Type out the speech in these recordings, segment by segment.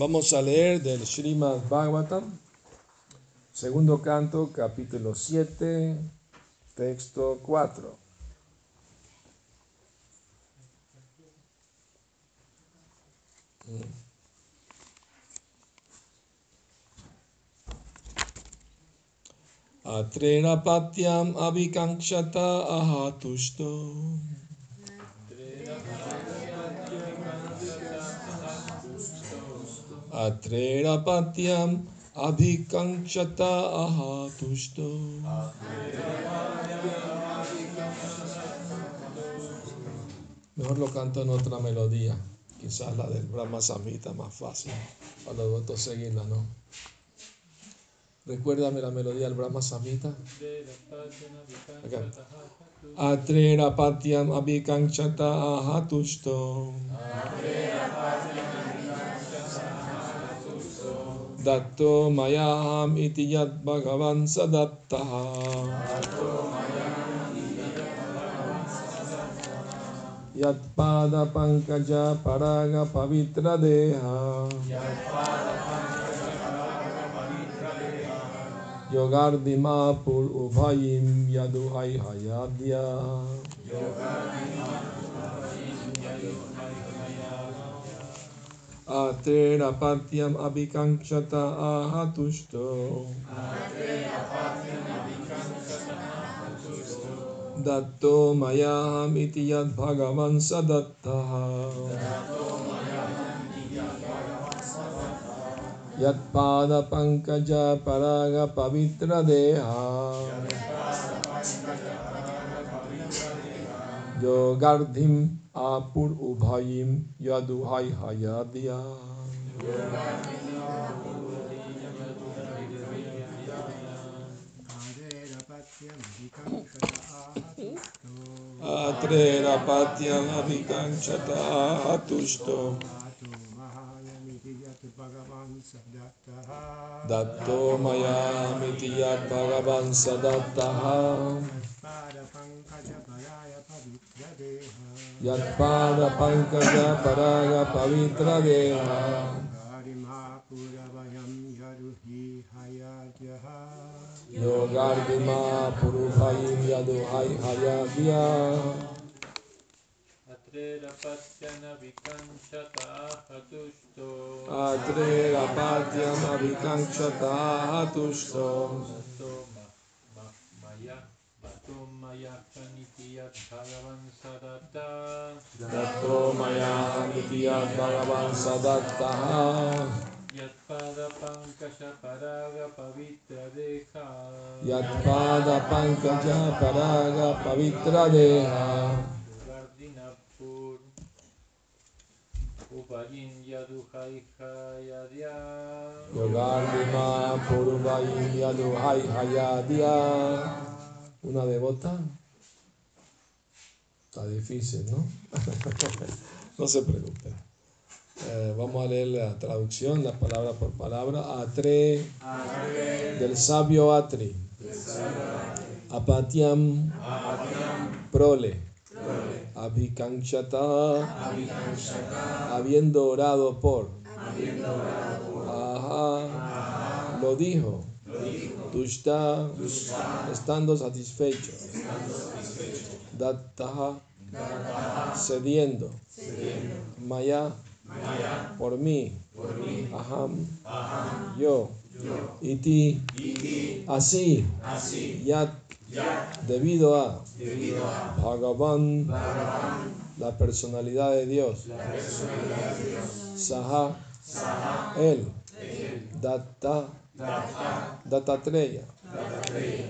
Vamos a leer del Srimad Bhagavatam, segundo canto, capítulo 7, texto 4. Atrena patyam avikanksata ahatushto. Atrera patyam abhikanksata ahatushto. Mejor lo canto en otra melodía, quizás la del Brahma Samhita más fácil para los votos seguirla, ¿no? Recuérdame la melodía del Brahma Samhita. Acá. Atrera patyam abhikanksata ahatushto. Datto mayaham iti yad bhagavan sadattaha. Yat pada pankaja paraga pavitra deha. Atena patyam abhikankshata ahatushto. Atena patyam abhikankshata ahatushto. Datto mayam iti yad bhagavan sadattaha. Datto mayam iti yad bhagavan sadattaha. Yad pada pankaja paraga pavitra deha. Yad pada pankaja paraga pavitra deha. Yogardim apur ubhayim yaduhai hayadya. Atrerapatyam avikanchata atushto. Datto maya miti yad bhagavan sadattaha. Pada pankaja paraya pavitra deha. यत्पादपङ्कज पराग पवित्रदेव योगार्दिमा पुरुभयि यदुहै हयाद्या। अत्रेरपत्यनविकङ्क्षता हतुष्टो Dato maya hanitiyat bhagavan sadatta. Dato maya hanitiyat bhagavan sadatta. यत्पादपङ्कजपरागपवित्रदेहा यत्पादपङ्कजपरागपवित्रदेहा वर्धिनपुर उपयिं यदुहैहयद्या योगार्दिमा पूर्वयिं यदुहैहयद्या Una devota. Está difícil, ¿no? no se preocupe. Eh, vamos a leer la traducción, la palabra por palabra. Atre, del sabio Atri. Apatiam, prole. Abhikanchata, habiendo orado por. Ajá, lo dijo. Tushta, estando satisfecho. Dattaha, cediendo. Maya, por mí. Aham, yo. Iti, así. Yat, debido a. Bhagavan, la personalidad de Dios. Saha, él. Datta, Dattatreya.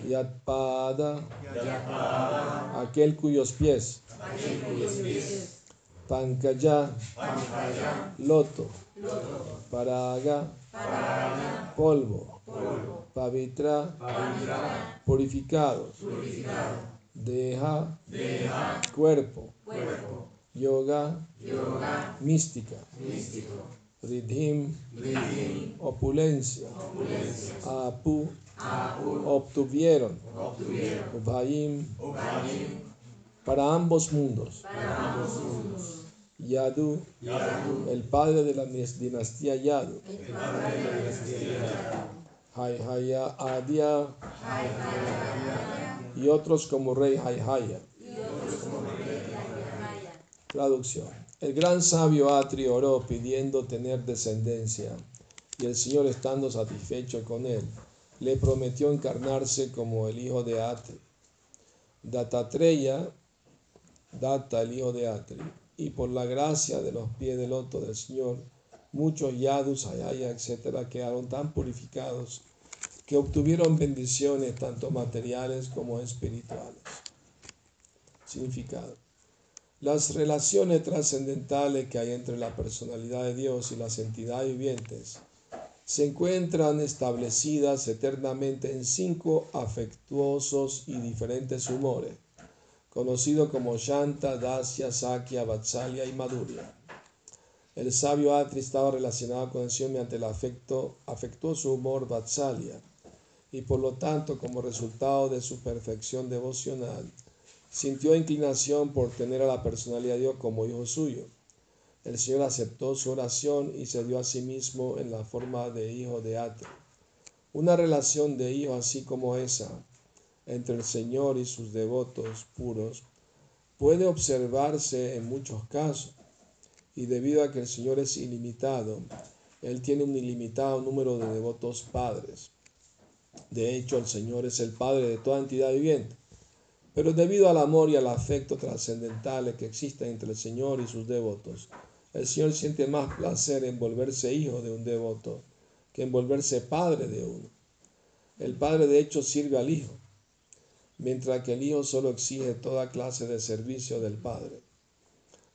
Yatpada, aquel cuyos pies. Pankaya, loto. Paraga, polvo. Pavitra, purificados. Deha, cuerpo. Yoga, mística. Ridhim, opulencia. Apu, obtuvieron. Ubhayim, para ambos mundos. Yadu, el padre de la dinastía Yadu, Haihaya Adia, y otros como rey Haihaya. Traducción. El gran sabio Atri oró pidiendo tener descendencia, y el Señor, estando satisfecho con él, le prometió encarnarse como el hijo de Atri. Datatreya, Data, el hijo de Atri, y por la gracia de los pies del loto del Señor, muchos yadus, ayaya, etc., quedaron tan purificados que obtuvieron bendiciones tanto materiales como espirituales. Significado. Las relaciones trascendentales que hay entre la personalidad de Dios y las entidades vivientes se encuentran establecidas eternamente en cinco afectuosos y diferentes humores, conocidos como Shanta, Dasya, Sakya, Vatsalya y Madhurya. El sabio Atri estaba relacionado con el Señor mediante el afecto, afectuoso humor Vatsalya, y por lo tanto, como resultado de su perfección devocional, sintió inclinación por tener a la personalidad de Dios como hijo suyo. El Señor aceptó su oración y se dio a sí mismo en la forma de hijo de Ate. Una relación de hijo así como esa entre el Señor y sus devotos puros puede observarse en muchos casos y debido a que el Señor es ilimitado, Él tiene un ilimitado número de devotos padres. De hecho, el Señor es el Padre de toda entidad viviente pero debido al amor y al afecto trascendentales que existen entre el Señor y sus devotos, el Señor siente más placer en volverse hijo de un devoto que en volverse padre de uno. El padre de hecho sirve al hijo, mientras que el hijo solo exige toda clase de servicio del padre.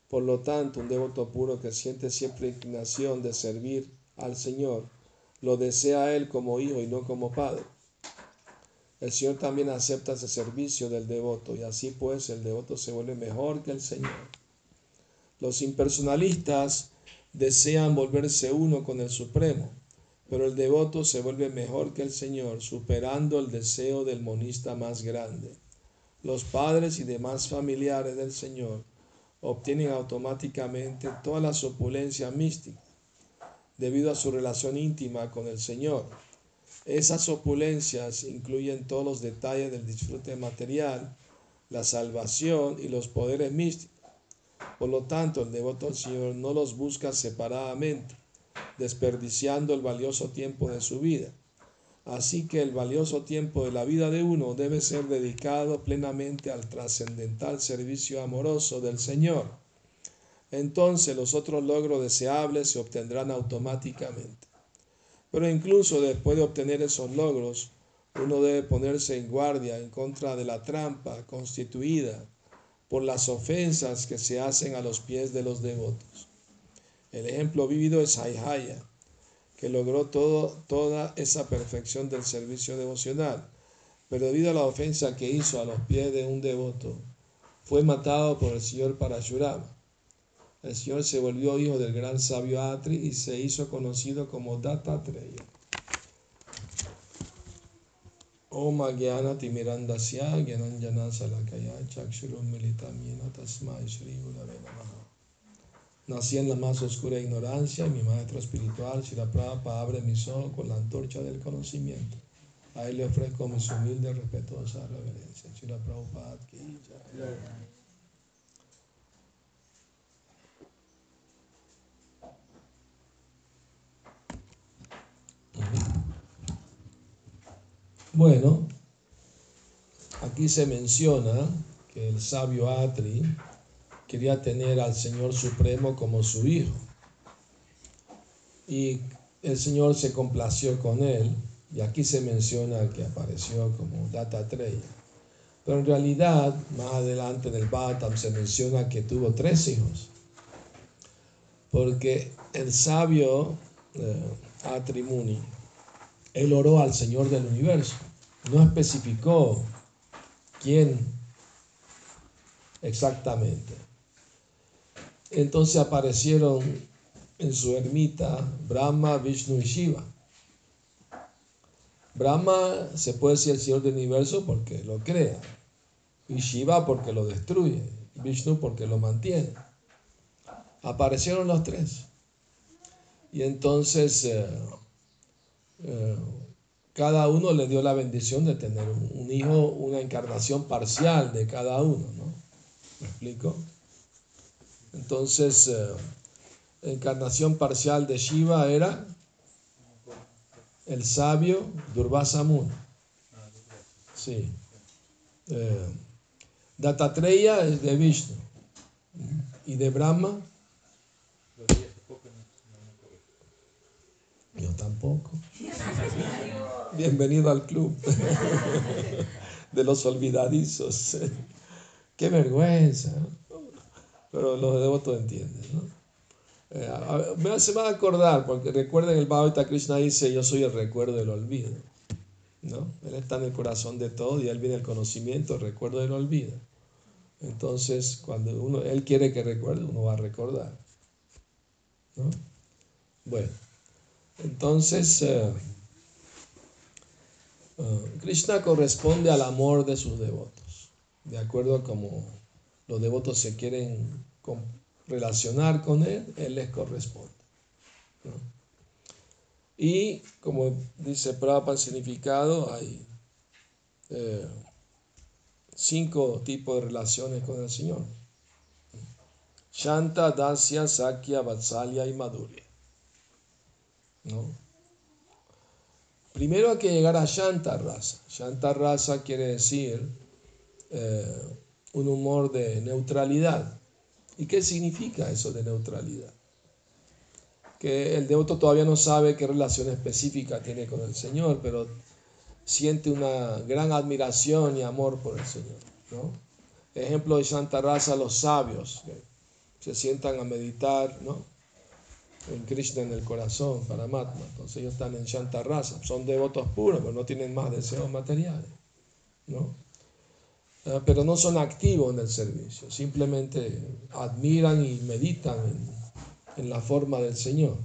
Por lo tanto, un devoto puro que siente siempre inclinación de servir al Señor, lo desea a él como hijo y no como padre. El Señor también acepta ese servicio del devoto y así pues el devoto se vuelve mejor que el Señor. Los impersonalistas desean volverse uno con el Supremo, pero el devoto se vuelve mejor que el Señor, superando el deseo del monista más grande. Los padres y demás familiares del Señor obtienen automáticamente todas las opulencias místicas debido a su relación íntima con el Señor esas opulencias incluyen todos los detalles del disfrute material, la salvación y los poderes místicos. Por lo tanto, el devoto al Señor no los busca separadamente, desperdiciando el valioso tiempo de su vida. Así que el valioso tiempo de la vida de uno debe ser dedicado plenamente al trascendental servicio amoroso del Señor. Entonces los otros logros deseables se obtendrán automáticamente. Pero incluso después de obtener esos logros, uno debe ponerse en guardia en contra de la trampa constituida por las ofensas que se hacen a los pies de los devotos. El ejemplo vivido es Haihaya, que logró toda esa perfección del servicio devocional, pero debido a la ofensa que hizo a los pies de un devoto, fue matado por el señor Parashurama el Señor se volvió hijo del gran sabio Atri y se hizo conocido como Datatreya. Om Agyana Timirandasya Gyananjana Salakaya Chakshurum Militam Yena Tasmai Shri Gurave. Nací en la más oscura ignorancia y mi maestro espiritual, Shira Prabhupada, abre mis ojos con la antorcha del conocimiento. A él le ofrezco mis humildes, respetuosas reverencias. Shira Bueno, aquí se menciona que el sabio Atri quería tener al Señor Supremo como su hijo. Y el Señor se complació con él, y aquí se menciona que apareció como Data Treya. Pero en realidad, más adelante en el Bhattam se menciona que tuvo tres hijos. Porque el sabio eh, Atri Muni, él oró al Señor del universo no especificó quién exactamente. Entonces aparecieron en su ermita Brahma, Vishnu y Shiva. Brahma se puede decir el Señor del universo porque lo crea, y Shiva porque lo destruye, Vishnu porque lo mantiene. aparecieron los tres. Y entonces eh, eh, cada uno le dio la bendición de tener un, hijo, una encarnación parcial de cada uno, ¿no? ¿Me explico? Entonces, eh, encarnación parcial de Shiva era el sabio Durvasa Muni. Sí. Eh, Datatreya es de Vishnu. ¿Y de Brahma? Yo tampoco. Bienvenido al club de los olvidadizos. Qué vergüenza. Pero los devotos entienden, ¿no? Eh, se va a acordar, porque recuerden el Bhagavad Krishna dice, yo soy el recuerdo del olvido. ¿no? Él está en el corazón de todo y él viene el conocimiento, el recuerdo del olvido. Entonces, cuando uno, él quiere que recuerde, uno va a recordar. ¿no? Bueno. Entonces, eh, eh, Krishna corresponde al amor de sus devotos, de acuerdo a cómo los devotos se quieren relacionar con Él, Él les corresponde. Y como dice Prabhupada significado, hay eh, cinco tipos de relaciones con el Señor. Shanta, Dasya, Sakya, Vatsalya y Madhurya. ¿No? Primero hay que llegar a Shanta Rasa. Shanta Rasa quiere decir eh, un humor de neutralidad. ¿Y qué significa eso de neutralidad? Que el devoto todavía no sabe qué relación específica tiene con el Señor, pero siente una gran admiración y amor por el Señor. ¿no? Ejemplo de Shanta Rasa, los sabios que se sientan a meditar, ¿no? En Krishna en el corazón, para Matma. Entonces ellos están en Shanta Rasa, son devotos puros, pero no tienen más deseos materiales. ¿no? Ah, pero no son activos en el servicio, simplemente admiran y meditan en, la forma del Señor.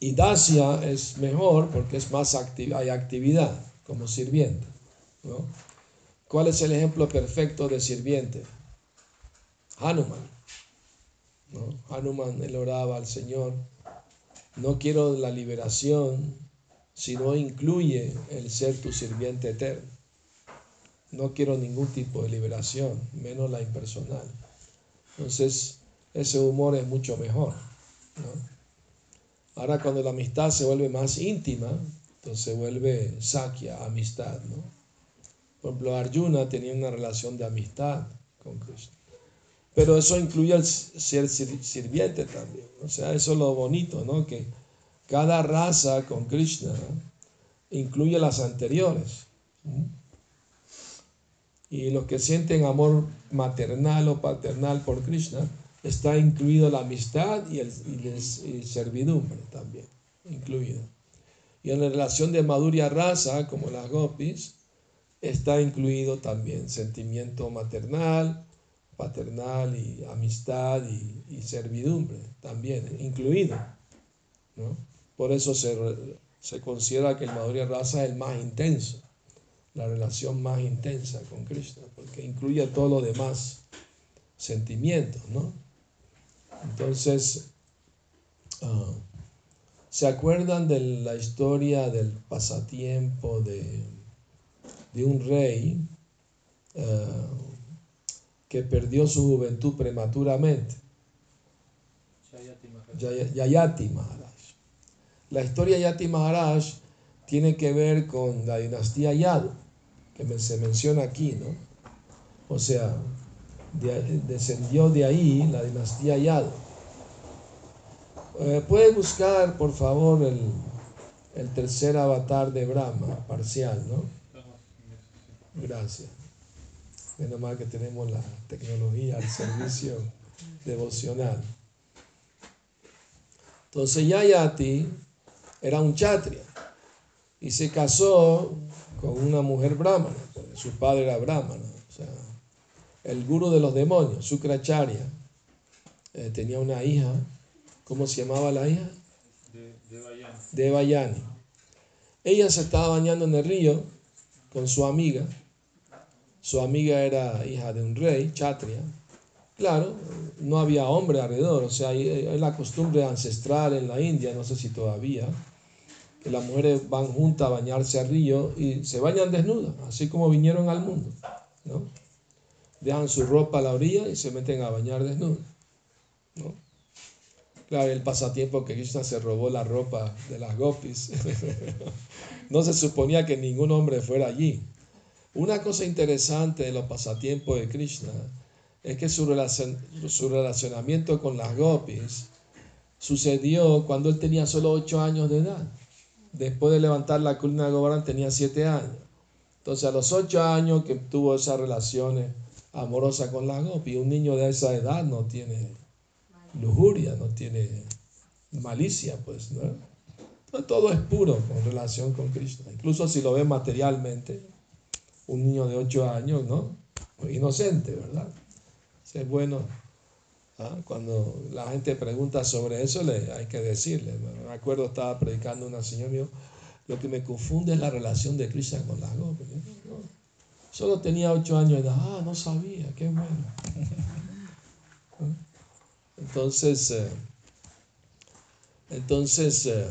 Y Dacia es mejor porque es más hay actividad como sirviente. ¿Cuál es el ejemplo perfecto de sirviente? Hanuman. Hanuman, él oraba al Señor, no quiero la liberación si no incluye el ser tu sirviente eterno. No quiero ningún tipo de liberación, menos la impersonal. Entonces, ese humor es mucho mejor. Ahora, cuando la amistad se vuelve más íntima, entonces se vuelve sakya, amistad. ¿no? Por ejemplo, Arjuna tenía una relación de amistad con Krishna. Pero eso incluye el ser sirviente también. O sea, eso es lo bonito, ¿no? Que cada raza con Krishna incluye las anteriores. Y los que sienten amor maternal o paternal por Krishna, está incluido la amistad y el, servidumbre también, incluido. Y en la relación de Madhurya raza, como las gopis, está incluido también sentimiento maternal, paternal y amistad y, servidumbre también incluido. Por eso se, se, considera que el Madhurya Rasa es el más intenso, la relación más intensa con Krishna, porque incluye todos los demás sentimientos. ¿no? Entonces, ah, ¿se acuerdan de la historia del pasatiempo de, de un rey? Ah, que perdió su juventud prematuramente. Yayati Maharaj. La historia de Yati Maharaj tiene que ver con la dinastía Yadu, que se menciona aquí, ¿no? O sea, descendió de ahí la dinastía Yadu. Eh, puede buscar, por favor, el, el tercer avatar de Brahma, parcial, ¿no? Gracias. Menos mal que tenemos la tecnología al servicio devocional. Entonces Yayati era un chatria y se casó con una mujer brahmana. Su padre era brahmana. O sea, el guru de los demonios, Sukracharya, eh, tenía una hija. ¿Cómo se llamaba la hija? De, Devayani. Ella se estaba bañando en el río con su amiga su amiga era hija de un rey, Chatria, Claro, no había hombre alrededor, o sea, es la costumbre ancestral en la India, no sé si todavía, que las mujeres van juntas a bañarse al río y se bañan desnudas, así como vinieron al mundo, ¿no? Dejan su ropa a la orilla y se meten a bañar desnudas, ¿no? Claro, el pasatiempo que Krishna se robó la ropa de las gopis. no se suponía que ningún hombre fuera allí. Una cosa interesante de los pasatiempos de Krishna es que su, su relacionamiento con las gopis sucedió cuando él tenía solo 8 años de edad. Después de levantar la colina de Govardhan tenía 7 años. Entonces a los 8 años que tuvo esas relaciones amorosas con las gopis, un niño de esa edad no tiene lujuria, no tiene malicia, pues, ¿no? Todo es puro con relación con Krishna. Incluso si lo ve materialmente, un niño de 8 años, ¿no? Inocente, ¿verdad? es bueno. ¿ah? Cuando la gente pregunta sobre eso, le, hay que decirle. Me acuerdo, estaba predicando una señora mío, lo que me confunde es la relación de Krishna con la gopis. Solo tenía ocho años de edad. Ah, no sabía, qué bueno. Entonces, eh, entonces eh,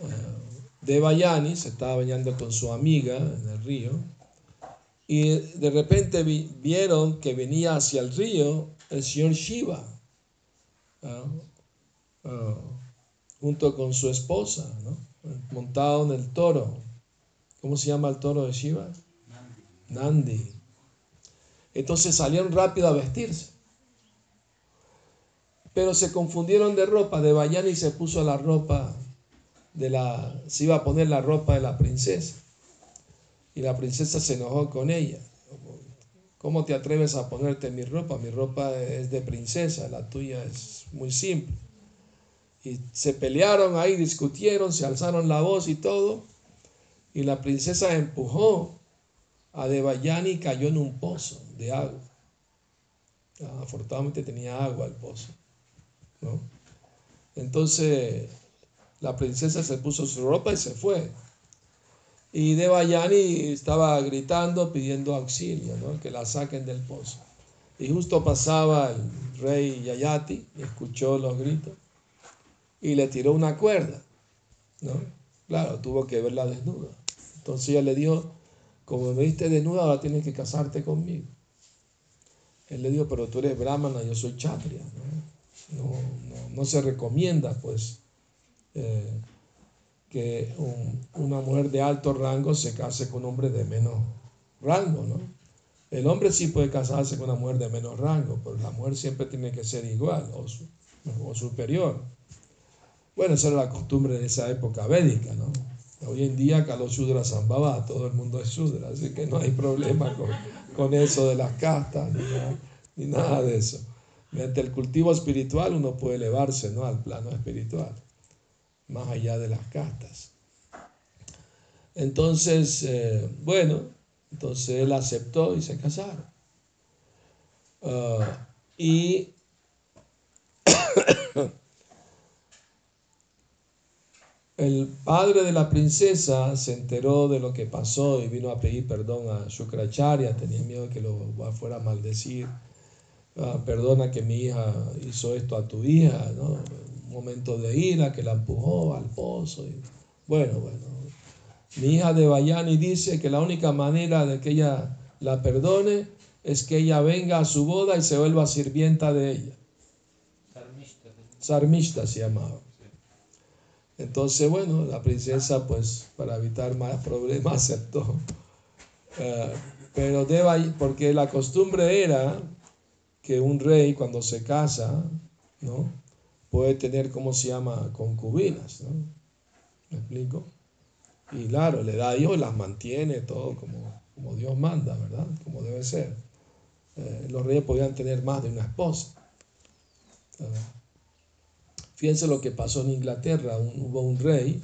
eh, Devayani se estaba bañando con su amiga en el río y de repente vieron que venía hacia el río el señor Shiva, ¿ah? Junto con su esposa, montado en el toro. ¿Cómo se llama el toro de Shiva? Nandi. Nandi. Entonces salieron rápido a vestirse. Pero se confundieron de ropa. De Bayani se puso la ropa de la. Se iba a poner la ropa de la princesa. Y la princesa se enojó con ella. ¿Cómo te atreves a ponerte mi ropa? Mi ropa es de princesa, la tuya es muy simple. Y se pelearon ahí, discutieron, se alzaron la voz y todo. Y la princesa empujó a Devayani y cayó en un pozo de agua. Afortunadamente tenía agua el pozo. ¿no? Entonces la princesa se puso su ropa y se fue. Y Devayani estaba gritando, pidiendo auxilio, ¿no? que la saquen del pozo. Y justo pasaba el rey Yayati, escuchó los gritos, y le tiró una cuerda. ¿no? Claro, tuvo que verla desnuda. Entonces ella le dijo, como me viste desnuda, ahora tienes que casarte conmigo. Él le dijo, pero tú eres brahmana, yo soy chatria. No, no, no, se recomienda, pues. Eh, que una mujer de alto rango se case con un hombre de menos rango, ¿no? El hombre sí puede casarse con una mujer de menos rango, pero la mujer siempre tiene que ser igual o, superior. Bueno, esa era la costumbre de esa época védica, ¿no? Hoy en día, Kalos Shudra Sambhava, todo el mundo es Shudra, así que no hay problema con, eso de las castas, ni nada, de eso. Mediante el cultivo espiritual uno puede elevarse ¿no? al plano espiritual más allá de las castas. Entonces, eh, bueno, entonces él aceptó y se casaron. Ah, y el padre de la princesa se enteró de lo que pasó y vino a pedir perdón a Shukracharya, tenía miedo que lo fuera a maldecir. Ah, perdona que mi hija hizo esto a tu hija, ¿no? Momento de ira que la empujó al pozo. Y, bueno, bueno. Mi hija de Bayani dice que la única manera de que ella la perdone es que ella venga a su boda y se vuelva sirvienta de ella. Sarmista se llamaba. Entonces, bueno, la princesa, pues, para evitar más problemas, aceptó. Eh, pero deba, porque la costumbre era que un rey cuando se casa, ¿no? Puede tener, ¿cómo se llama?, concubinas, ¿no? ¿Me explico? Y claro, le da a Dios, las mantiene todo como, como Dios manda, ¿verdad? Como debe ser. Eh, los reyes podían tener más de una esposa. Fíjense lo que pasó en Inglaterra. hubo un rey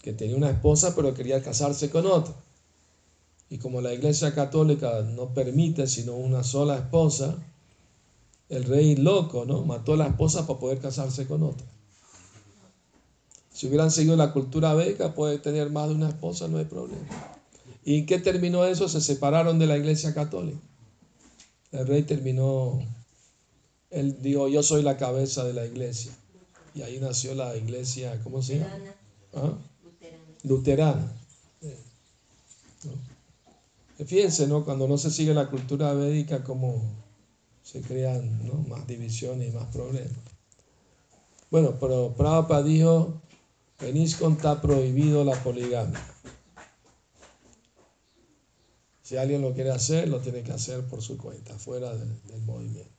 que tenía una esposa pero quería casarse con otra. Y como la iglesia católica no permite sino una sola esposa, el rey loco, ¿no? Mató a la esposa para poder casarse con otra. Si hubieran seguido la cultura beca, puede tener más de una esposa, no hay problema. ¿Y en qué terminó eso? Se separaron de la iglesia católica. el rey terminó, él dijo, yo soy la cabeza de la iglesia. Y ahí nació la iglesia, ¿cómo se llama? ¿Ah? Luterana. Fíjense, ¿no? Cuando no se sigue la cultura védica, cómo se crean ¿no? más divisiones y más problemas. Bueno, pero Prabhupada dijo, en ISKCON está prohibido la poligamia. Si alguien lo quiere hacer, lo tiene que hacer por su cuenta, fuera del, movimiento.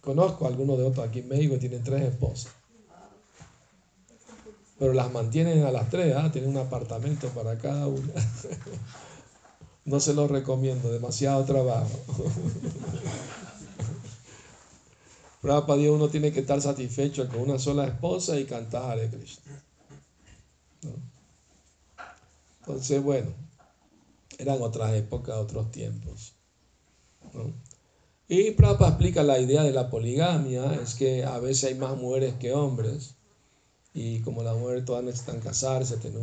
Conozco a algunos de otros aquí en México que tienen tres esposas. Pero las mantienen a las tres, ¿ah? tienen un apartamento para cada una. no se lo recomiendo, demasiado trabajo. para Dios uno tiene que estar satisfecho con una sola esposa y cantar Hare Krishna. Entonces, bueno, eran otras épocas, otros tiempos. Y Prabhupada explica la idea de la poligamia, es que a veces hay más mujeres que hombres, y como las mujeres todas necesitan casarse, tener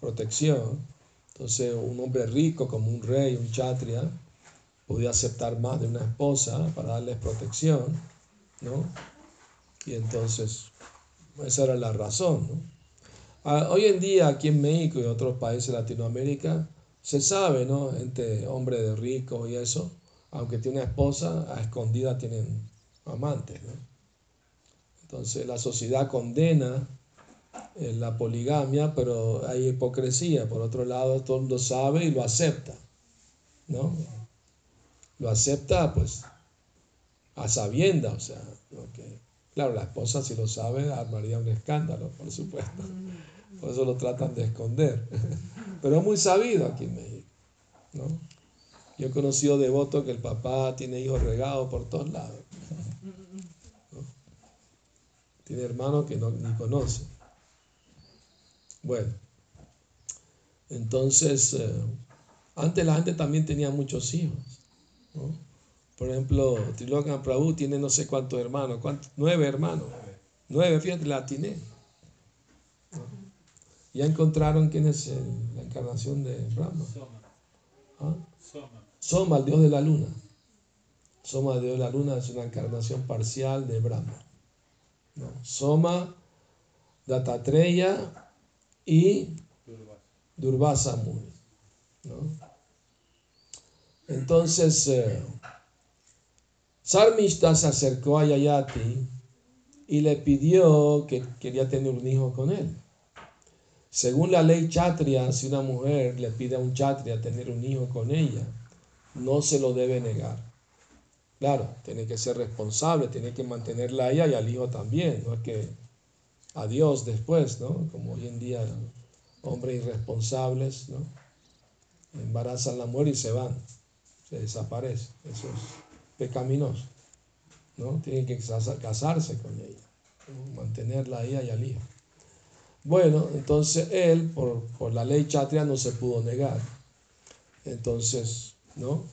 protección, entonces un hombre rico como un rey, un chatria, podía aceptar más de una esposa para darles protección, ¿no? Y entonces, esa era la razón, ¿no? Ah, hoy en día aquí en México y otros países de Latinoamérica se sabe, ¿no? Entre hombres de ricos y eso, aunque tiene esposa, a escondida tienen amantes, ¿no? Entonces la sociedad condena eh, la poligamia, pero hay hipocresía. Por otro lado, todo el mundo sabe y lo acepta, ¿no? Lo acepta, pues, a sabienda, o sea, claro, la esposa si lo sabe armaría un escándalo, por supuesto. Por eso lo tratan de esconder. Pero es muy sabido aquí en México. ¿no? Yo he conocido devotos que el papá tiene hijos regados por todos lados. Tiene hermanos que no, ni conoce. Bueno, entonces, eh, antes la gente también tenía muchos hijos. Por ejemplo, Trilokan Prabhu tiene no sé cuántos hermanos, nueve hermanos. Nueve, fíjate, la atiné. Ya encontraron quién es la encarnación de Brahma. Soma. ¿Ah? Soma. el dios de la luna. Soma, el dios de la luna, es una encarnación parcial de Brahma. Soma, Datatreya y Durvasa Muni. Entonces, eh, Sarmishta se acercó a Yayati y le pidió que quería tener un hijo con él. Según la ley chatria, si una mujer le pide a un chatria tener un hijo con ella, no se lo debe negar. Claro, tiene que ser responsable, tiene que mantenerla a ella y al hijo también, no es que adiós después, ¿no? Como hoy en día hombres irresponsables, ¿no? Embarazan a la mujer y se van, se desaparece, eso es pecaminoso, ¿no? Tienen que casarse con ella, mantenerla a ella y al hijo. Bueno, entonces él, por, la ley chatria, no se pudo negar. Entonces, ¿no?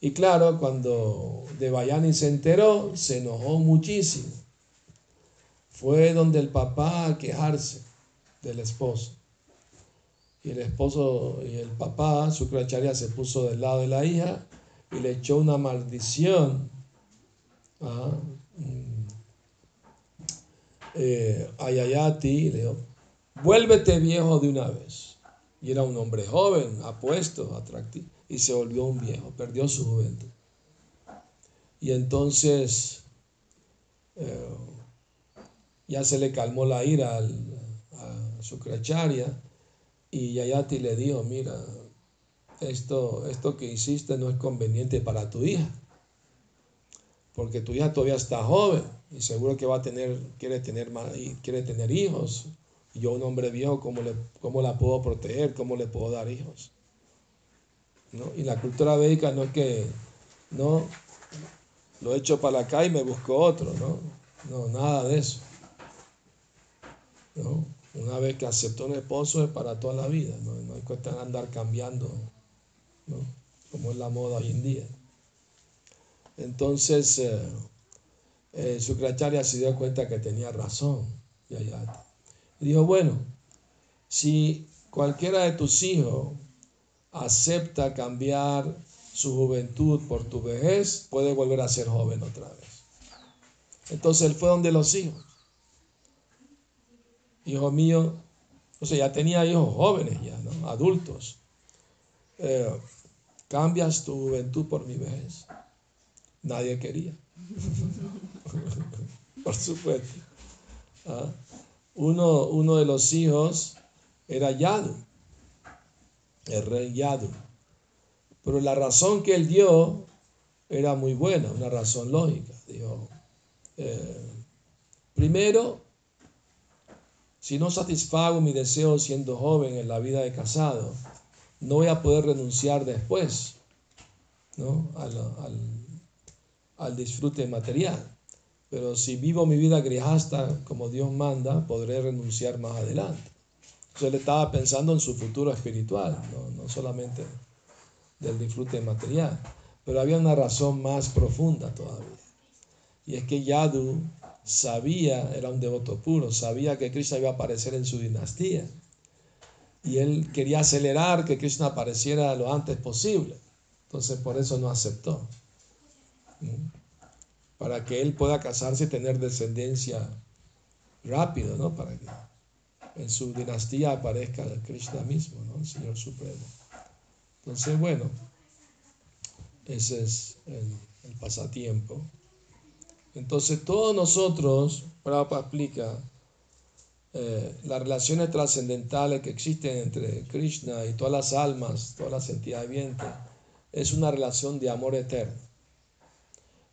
Y claro, cuando Devayani se enteró, se enojó muchísimo. Fue donde el papá a quejarse del esposo. Y el esposo y el papá, su Sukracharya, se puso del lado de la hija y le echó una maldición a, mm, eh, a Yayati y le dijo, vuélvete viejo de una vez. Y era un hombre joven, apuesto, atractivo, y se volvió un viejo, perdió su juventud. Y entonces eh, ya se le calmó la ira a su crecharia y Yayati le dijo, mira, esto, esto que hiciste no es conveniente para tu hija, porque tu hija todavía está joven y seguro que va a tener, quiere tener, quiere tener hijos yo, un hombre viejo, ¿cómo, le, cómo la puedo proteger? ¿Cómo le puedo dar hijos? ¿No? Y la cultura védica no es que, no, lo he hecho para acá y me busco otro, ¿no? No, nada de eso. ¿No? Una vez que aceptó un esposo es para toda la vida, no, no hay cuestión andar cambiando, Como es la moda hoy en día. Entonces, eh, eh, se dio cuenta que tenía razón. Y dijo, bueno, si cualquiera de tus hijos acepta cambiar su juventud por tu vejez, puede volver a ser joven otra vez. Entonces él fue donde los hijos. Hijo mío, o sea, ya tenía hijos jóvenes ya, ¿no? Adultos. Eh, cambias tu juventud por mi vejez. Nadie quería. por supuesto. ¿Ah? Uno, uno de los hijos era Yadu, el rey Yadu. Pero la razón que él dio era muy buena, una razón lógica. Dijo, eh, primero, si no satisfago mi deseo siendo joven en la vida de casado, no voy a poder renunciar después al, disfrute material. Pero si vivo mi vida grijasta como Dios manda, podré renunciar más adelante. Entonces él estaba pensando en su futuro espiritual, no, no solamente del disfrute material. Pero había una razón más profunda todavía. Y es que Yadu sabía, era un devoto puro, sabía que Krishna iba a aparecer en su dinastía. Y él quería acelerar que Krishna apareciera lo antes posible. Entonces por eso no aceptó. Para que él pueda casarse y tener descendencia rápido, ¿no? Para que en su dinastía aparezca Krishna mismo, ¿no? El Señor Supremo. Entonces, bueno, ese es el, pasatiempo. Entonces, todos nosotros, Prabhupada explica, eh, las relaciones trascendentales que existen entre Krishna y todas las almas, todas las entidades vivientes, es una relación de amor eterno.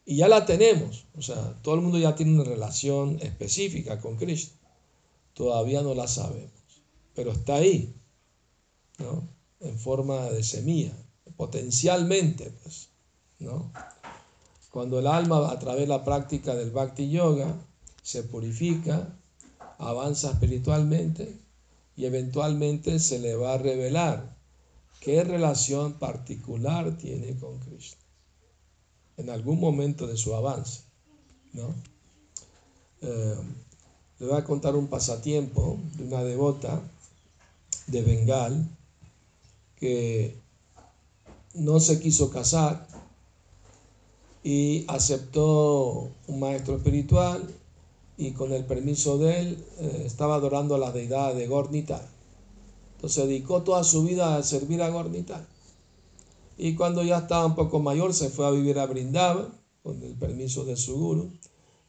Y ya la tenemos, o sea, todo el mundo ya tiene una relación específica con Krishna. Todavía no la sabemos, pero está ahí, ¿no? en forma de semilla, potencialmente, pues, ¿no? Cuando el alma a través de la práctica del bhakti yoga se purifica, avanza espiritualmente y eventualmente se le va a revelar qué relación particular tiene con Cristo en algún momento de su avance, ¿no? Eh, le voy a contar un pasatiempo de una devota de Bengal que no se quiso casar y aceptó un maestro espiritual y con el permiso de él eh, estaba adorando a la deidad de Gornital. Entonces dedicó toda su vida a servir a Gornital. Y cuando ya estaba un poco mayor se fue a vivir a Brindava con el permiso de su guru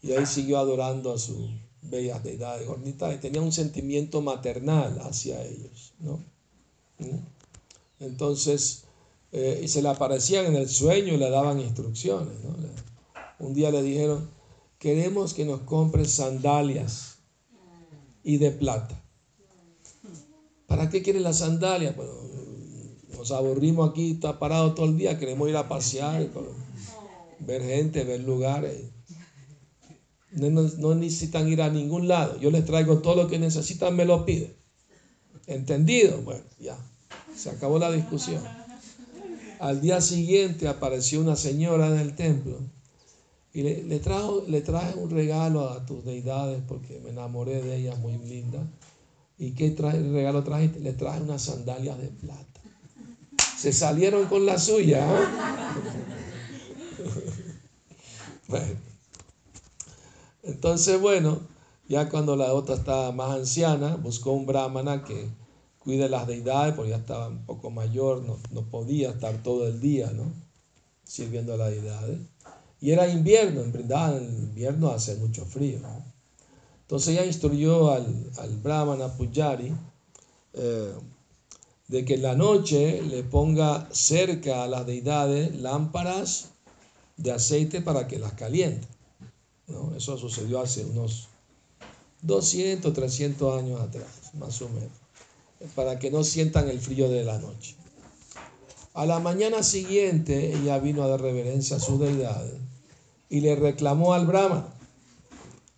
y ahí siguió adorando a su bella deidad de Gornital y tenía un sentimiento maternal hacia ellos. ¿no? ¿Mm? Entonces, eh, y se le aparecían en el sueño y le daban instrucciones. Un día le dijeron, queremos que nos compres sandalias y de plata. ¿Para qué quieren las sandalias? Nos aburrimos aquí, está parado todo el día, queremos ir a pasear, ver gente, ver lugares. No, no, necesitan ir a ningún lado. Yo les traigo todo lo que necesitan, me lo piden. ¿Entendido? Bueno, ya. Se acabó la discusión. Al día siguiente apareció una señora en el templo y le, trajo, le traje un regalo a tus deidades porque me enamoré de ellas, muy linda. ¿Y qué traje, regalo traje? Le traje unas sandalias de plata. Se salieron con la suya. ¿eh? bueno. Entonces, bueno, ya cuando la otra estaba más anciana, buscó un brahmana que cuida las deidades, porque ya estaba un poco mayor, no, podía estar todo el día, ¿no? Sirviendo a las deidades. Y era invierno, en verdad, en invierno hace mucho frío. Entonces ella instruyó al, al brahmana eh, de que en la noche le ponga cerca a las deidades lámparas de aceite para que las caliente. Eso sucedió hace unos 200, 300 años atrás, más o menos para que no sientan el frío de la noche. A la mañana siguiente ella vino a dar reverencia a su deidad y le reclamó al Brahma,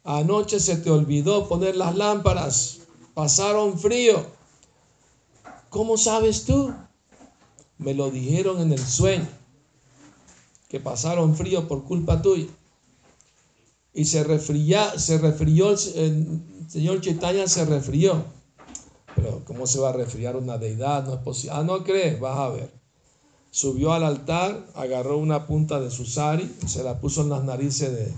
anoche se te olvidó poner las lámparas, pasaron frío. ¿Cómo sabes tú? Me lo dijeron en el sueño, que pasaron frío por culpa tuya. Y se, se refrió, el señor Chaitanya se refrió pero ¿cómo se va a resfriar una deidad? No es posible. Ah, no crees, vas a ver. Subió al altar, agarró una punta de su sari, se la puso en las narices de,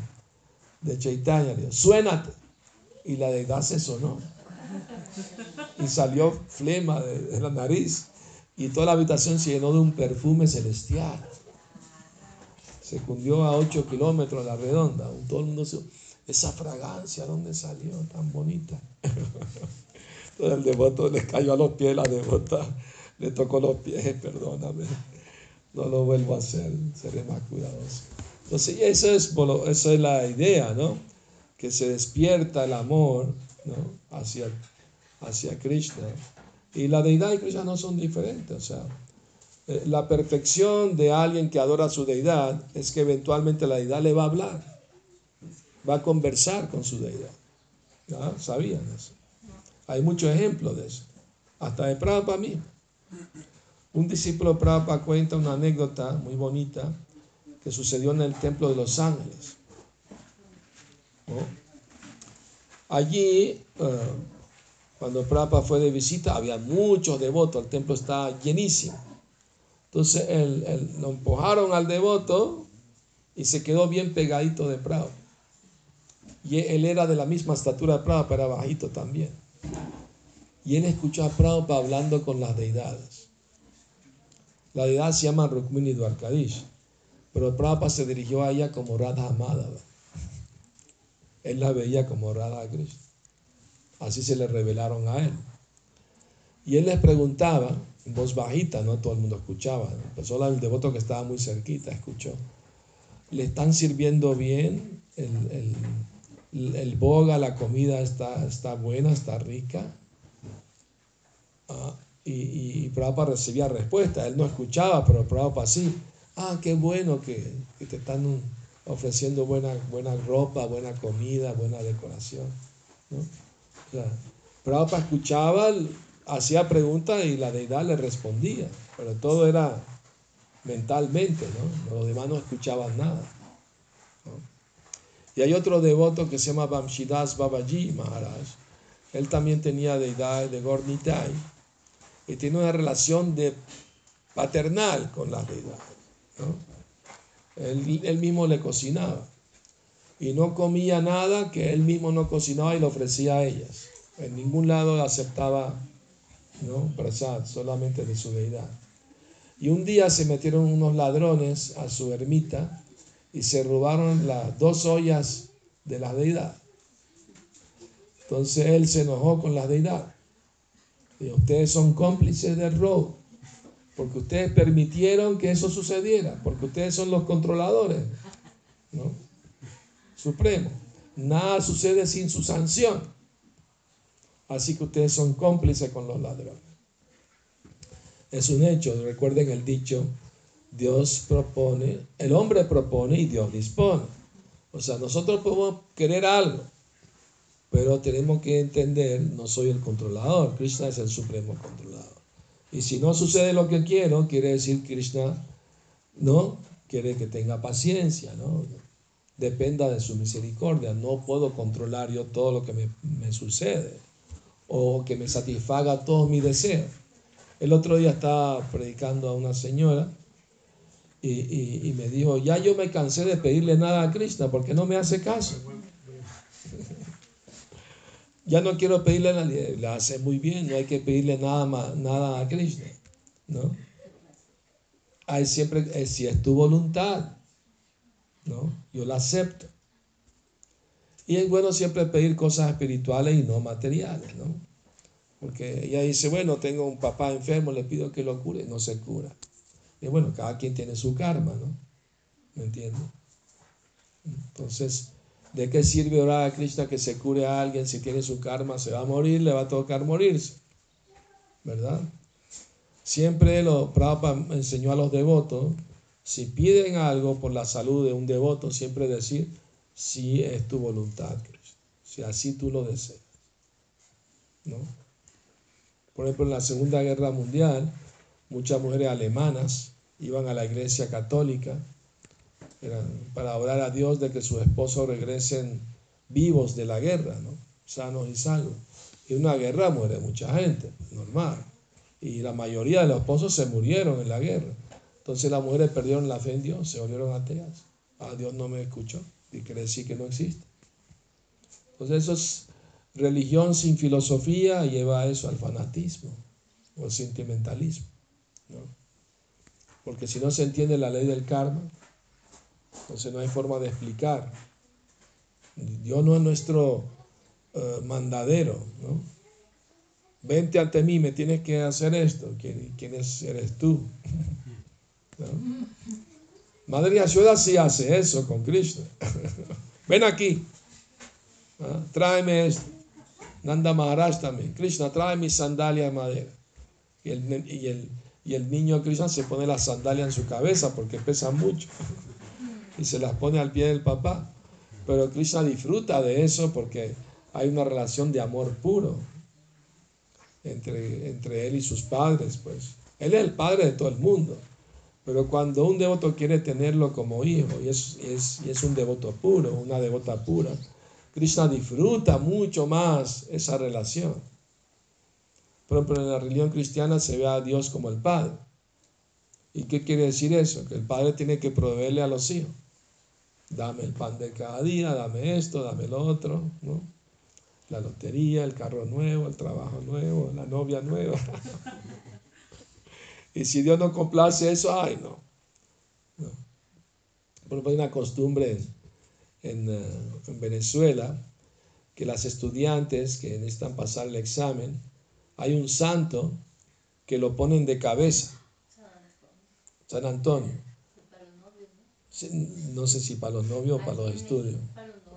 de Chaitanya, dijo, suénate. Y la deidad se sonó. Y salió flema de, la nariz. Y toda la habitación se llenó de un perfume celestial. Se cundió a 8 kilómetros a la redonda. Todo el mundo se... Esa fragancia, ¿dónde salió? Tan bonita. Entonces el devoto le cayó a los pies, la devota le tocó los pies, perdóname. No lo vuelvo a hacer, seré más cuidadoso. Entonces, eso es, eso es la idea, ¿no? Que se despierta el amor ¿no? hacia, hacia Krishna. Y la deidad y Krishna no son diferentes. O sea, eh, la perfección de alguien que adora a su deidad es que eventualmente la deidad le va a hablar, va a conversar con su deidad. ¿Ya? ¿Sabían eso? Hay muchos ejemplos de eso. Hasta de Prabhupada mismo. Un discípulo de Prabhupada cuenta una anécdota muy bonita que sucedió en el templo de Los Ángeles. Allí, eh, cuando Prabhupada fue de visita, había muchos devotos, el templo estaba llenísimo. Entonces lo empujaron al devoto y se quedó bien pegadito de Prabhupada. Y él era de la misma estatura de Prabhupada, pero era bajito también. Y él escuchó a Prabhupada hablando con las deidades. La deidad se llama Rukmini Dwarkadish. Pero Prabhupada se dirigió a ella como Radha Amada. Él la veía como Radha Krishna. Así se le revelaron a él. Y él les preguntaba, en voz bajita, no todo el mundo escuchaba, pero solo el devoto que estaba muy cerquita escuchó. ¿Le están sirviendo bien? ¿El, el, boga, la comida está, está buena, está rica? Ah, y, y Prabhupada recibía respuesta. Él no escuchaba, pero Prabhupada sí ah, qué bueno que, te están ofreciendo buena, buena ropa, buena comida, buena decoración. ¿no? O escuchaba, hacía preguntas y la deidad le respondía, pero todo era mentalmente, ¿no? Los demás no escuchaban nada. Y hay otro devoto que se llama Bamshidas Babaji Maharaj. Él también tenía deidad de Gornitai y tiene una relación de paternal con la deidad. Él, mismo le cocinaba. Y no comía nada que él mismo no cocinaba y le ofrecía a ellas. En ningún lado aceptaba ¿no? solamente de su deidad. Y un día se metieron unos ladrones a su ermita y se robaron las dos ollas de la deidad. Entonces él se enojó con la deidad. Ustedes son cómplices del robo porque ustedes permitieron que eso sucediera, porque ustedes son los controladores, ¿no? Supremo. Nada sucede sin su sanción. Así que ustedes son cómplices con los ladrones. Es un hecho, recuerden el dicho, Dios propone, el hombre propone y Dios dispone. O sea, nosotros podemos querer algo, pero tenemos que entender, no soy el controlador, Krishna es el supremo controlador. Y si no sucede lo que quiero, quiere decir Krishna, ¿no? Quiere que tenga paciencia, ¿no? Dependa de su misericordia. No puedo controlar yo todo lo que me, sucede o que me satisfaga todos mis deseos. El otro día estaba predicando a una señora y, y, me dijo, ya yo me cansé de pedirle nada a Krishna porque no me hace caso. Ya no quiero pedirle a nadie, la hace muy bien, no hay que pedirle nada, más, nada a Krishna. ¿no? Hay siempre, eh, si es tu voluntad, ¿no? yo la acepto. Y es bueno siempre pedir cosas espirituales y no materiales, ¿no? Porque ella dice, bueno, tengo un papá enfermo, le pido que lo cure, no se cura. Y bueno, cada quien tiene su karma, ¿no? ¿Me entiendes? Entonces, ¿De qué sirve orar a Krishna que se cure a alguien si tiene su karma? Se va a morir, le va a tocar morirse. ¿Verdad? Siempre lo Prabhupada enseñó a los devotos, si piden algo por la salud de un devoto, siempre decir, si es tu voluntad, Krishna. Si así tú lo deseas. ¿No? Por ejemplo, en la Segunda Guerra Mundial, muchas mujeres alemanas iban a la iglesia católica para orar a Dios de que sus esposos regresen vivos de la guerra, ¿no? sanos y salvos. Y una guerra muere mucha gente, normal. Y la mayoría de los esposos se murieron en la guerra. Entonces las mujeres perdieron la fe en Dios, se volvieron ateas. Ah, Dios no me escuchó y quiere decir que no existe. Entonces eso es religión sin filosofía, lleva a eso al fanatismo o al sentimentalismo. Porque si no se entiende la ley del karma, entonces no hay forma de explicar. Dios no es nuestro eh, mandadero, ¿no? Vente ante mí, me tienes que hacer esto. ¿Quién, quién eres tú? Madre Yashoda sí hace eso con Krishna. Ven aquí. Tráeme esto. Nanda Maharaj también. Krishna, trae mi sandalia de madera. Y el, y el, y el niño Krishna se pone la sandalia en su cabeza porque pesa mucho. Y se las pone al pie del papá. Pero Krishna disfruta de eso porque hay una relación de amor puro entre, entre él y sus padres. Pues él es el padre de todo el mundo. Pero cuando un devoto quiere tenerlo como hijo y es, es, es un devoto puro, una devota pura, Krishna disfruta mucho más esa relación. Por ejemplo, en la religión cristiana se ve a Dios como el Padre. ¿Y qué quiere decir eso? Que el Padre tiene que proveerle a los hijos. Dame el pan de cada día, dame esto, dame lo otro, ¿no? La lotería, el carro nuevo, el trabajo nuevo, la novia nueva. Y si Dios no complace eso, ay, no. no. Ejemplo, hay una costumbre en, eh, en, Venezuela que las estudiantes que necesitan pasar el examen, hay un santo que lo ponen de cabeza. San Antonio. No sé si para los novios o para los estudios.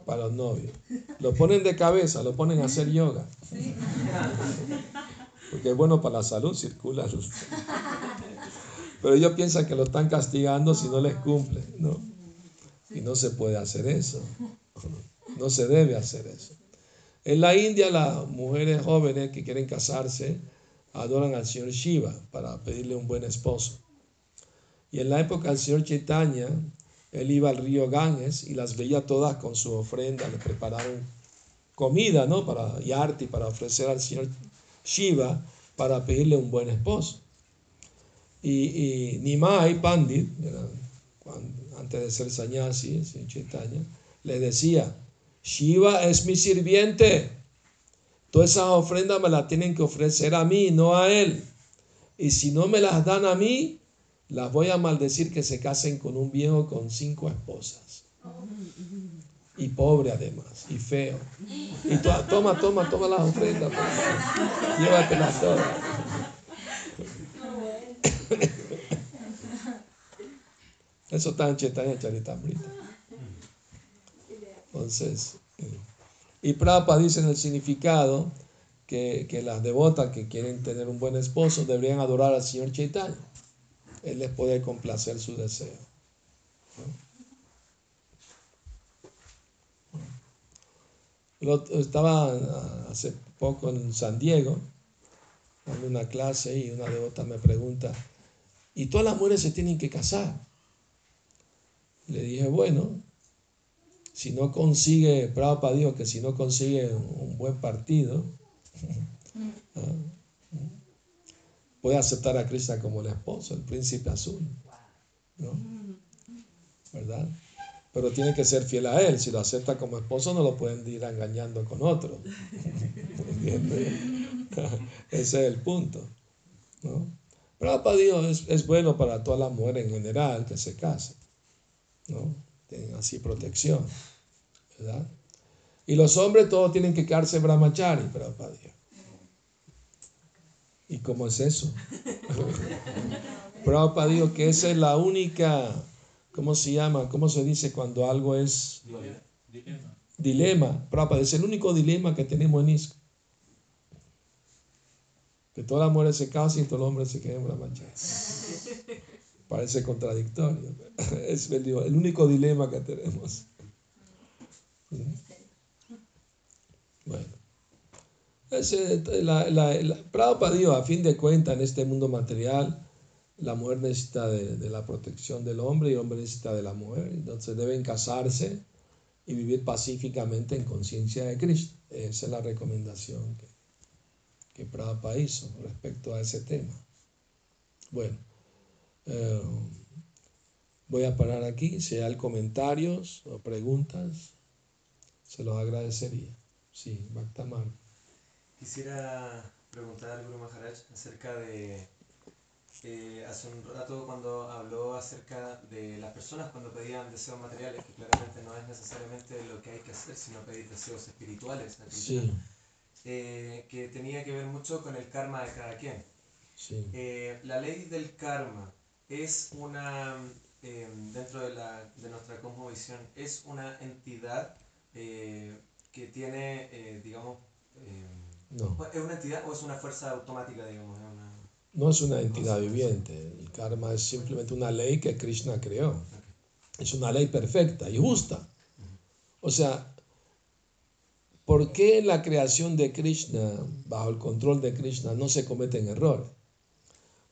Para los novios. Lo ponen de cabeza, lo ponen a hacer yoga. Porque es bueno para la salud, circula. Pero ellos piensan que lo están castigando si no les cumple, ¿no? Y no se puede hacer eso. No se debe hacer eso. En la India las mujeres jóvenes que quieren casarse adoran al señor Shiva para pedirle un buen esposo. Y en la época del señor Chaitanya, él iba al río Ganges y las veía todas con su ofrenda, le prepararon comida, ¿no? Para yarti, para ofrecer al señor Shiva para pedirle un buen esposo. Y, y Nimai Pandit, antes de ser Sanyasi, Chaitanya, le decía, Shiva es mi sirviente. Todas esas ofrendas me las tienen que ofrecer a mí, no a él. Y si no me las dan a mí, las voy a maldecir que se casen con un viejo con cinco esposas. Y pobre además, y feo. Y toma, toma, toma las ofrendas. Pues. Llévatelas todas. Eso está en Chaitanya Charitamrita. Entonces, eh, y Prabhupada dice en el significado que, que, las devotas que quieren tener un buen esposo deberían adorar al Señor Chaitanya. Él les puede complacer su deseo. Estaba hace poco en San Diego, en una clase, y una devota me pregunta, ¿y todas las mujeres se tienen que casar? Le dije, bueno, si no consigue, Prabhupada dijo que si no consigue un buen partido, ¿ah? Puede aceptar a Krishna como el esposo, el príncipe azul. ¿no? ¿Verdad? Pero tiene que ser fiel a él. Si lo acepta como esposo, no lo pueden ir engañando con otro. ¿Entiendes? Ese es el punto. ¿no? Prabhupada dijo, es, es bueno para todas las mujeres en general que se casen. ¿no? Tienen así protección, ¿verdad? Y los hombres todos tienen que quedarse brahmachari, Prabhupada ¿Y cómo es eso? Prabhupada dijo que esa es la única, ¿cómo se llama? ¿Cómo se dice cuando algo es dilema? Dilema. Prabhupada es el único dilema que tenemos en ISCO. Que todas las mujeres se casen y todos los hombres se queden brahmachari. Parece contradictorio. Es el único dilema que tenemos. Bueno. Ese, la, la, Prabhupada a fin de cuentas, en este mundo material, la mujer necesita de, la protección del hombre y el hombre necesita de la mujer. Entonces deben casarse y vivir pacíficamente en conciencia de Cristo. Esa es la recomendación que, que Prabhupada hizo respecto a ese tema. Bueno. Eh, voy a parar aquí. Si hay comentarios o preguntas, se los agradecería. Sí, Bhaktamar. Quisiera preguntar al Guru Maharaj acerca de eh, hace un rato cuando habló acerca de las personas cuando pedían deseos materiales, que claramente no es necesariamente lo que hay que hacer, sino pedir deseos espirituales, Sí, eh, que tenía que ver mucho con el karma de cada quien. sí. Eh, la ley del karma es una, eh, dentro de, la, de nuestra cosmovisión, es una entidad eh, que tiene, eh, digamos, eh, No, ¿es una entidad o es una fuerza automática, digamos? Es una- no es una entidad viviente. El karma es simplemente una ley que Krishna creó. Es una ley perfecta y justa. O sea, ¿por qué en la creación de Krishna, bajo el control de Krishna, no se cometen errores?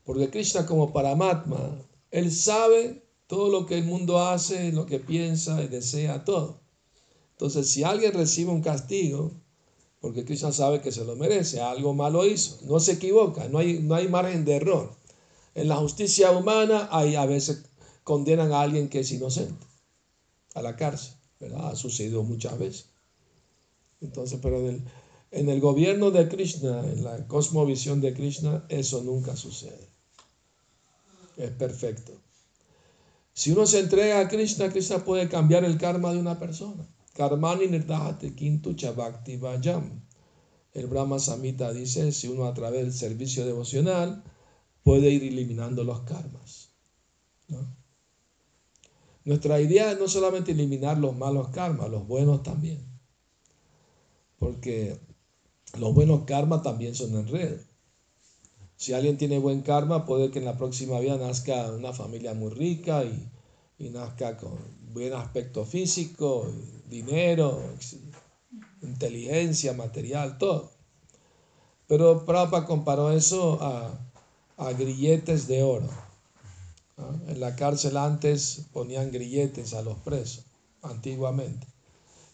Porque Krishna como Paramatma, él sabe todo lo que el mundo hace, lo que piensa y desea, todo. Entonces, si alguien recibe un castigo, porque Krishna sabe que se lo merece, algo malo hizo, no se equivoca, no hay, no hay margen de error. En la justicia humana hay a veces condenan a alguien que es inocente a la cárcel, ¿verdad? Ha sucedido muchas veces. Entonces, pero en el, en el gobierno de Krishna, en la cosmovisión de Krishna, eso nunca sucede. Es perfecto. Si uno se entrega a Krishna, Krishna puede cambiar el karma de una persona. Karmani nirdahate kintu chabakti vayam. El Brahma Samhita dice, si uno a través del servicio devocional puede ir eliminando los karmas. Nuestra idea es no solamente eliminar los malos karmas, los buenos también. Porque los buenos karmas también son enredo. Si alguien tiene buen karma, puede que en la próxima vida nazca una familia muy rica y, y nazca con buen aspecto físico, dinero, inteligencia, material, todo. Pero Prabhupada comparó eso a, a grilletes de oro. En la cárcel antes ponían grilletes a los presos, antiguamente.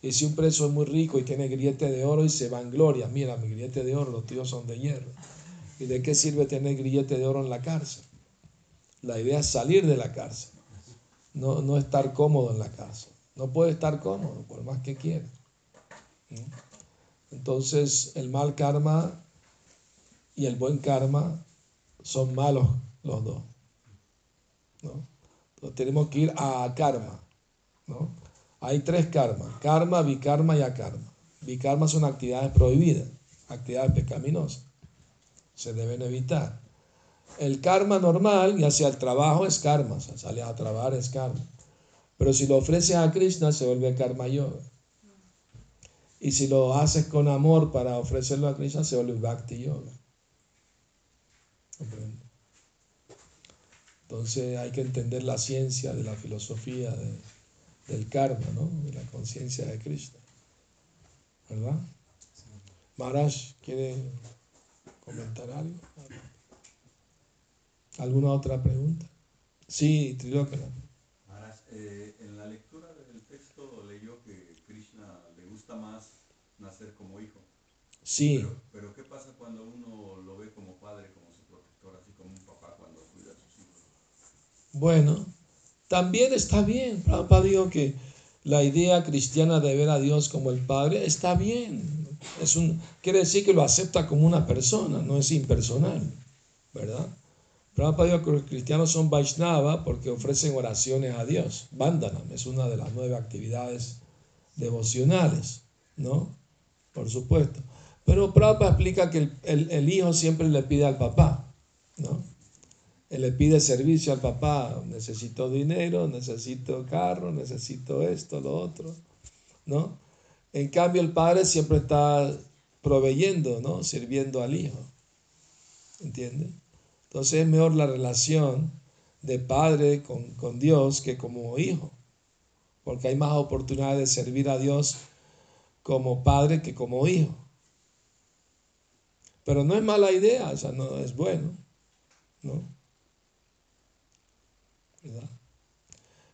Y si un preso es muy rico y tiene grillete de oro y se vangloria, mira, mi grillete de oro, los tíos son de hierro. ¿Y de qué sirve tener grillete de oro en la cárcel? La idea es salir de la cárcel, no, no estar cómodo en la cárcel. No puede estar cómodo, por más que quiera. Entonces, el mal karma y el buen karma son malos los dos. ¿no? Tenemos que ir a karma. ¿no? Hay tres karmas, karma, bikarma y akarma. Bikarma son actividades prohibidas, actividades pecaminosas. Se deben evitar. El karma normal, ya sea el trabajo, es karma, o sales a trabajar es karma. Pero si lo ofreces a Krishna, se vuelve karma yoga. Y si lo haces con amor para ofrecerlo a Krishna, se vuelve bhakti yoga. Entonces hay que entender la ciencia de la filosofía de- del karma, ¿no? De la conciencia de Krishna. ¿Verdad? Maharaj, ¿quiere comentar algo? ¿Alguna otra pregunta? Sí. Maharaj, eh, en la lectura del texto leyó que Krishna le gusta más nacer como hijo. Sí, Pero, pero ¿qué pasa cuando uno lo ve como padre, como su protector, así como un papá cuando cuida a sus hijos? bueno, también está bien. Prabhupada dijo que la idea cristiana de ver a Dios como el Padre está bien. Es un, quiere decir que lo acepta como una persona, no es impersonal, ¿verdad? Prabhupada dijo que los cristianos son Vaishnava porque ofrecen oraciones a Dios. Vandanam es una de las nueve actividades devocionales, ¿no? Por supuesto. Pero Prabhupada explica que el, el- hijo siempre le pide al papá, ¿no? Él le pide servicio al papá, necesito dinero, necesito carro, necesito esto, lo otro, ¿no? En cambio el padre siempre está proveyendo, ¿no? Sirviendo al hijo, ¿entiendes? Entonces es mejor la relación de padre con, con Dios que como hijo, porque hay más oportunidades de servir a Dios como padre que como hijo. Pero no es mala idea, o sea, no es bueno, ¿no? ¿verdad?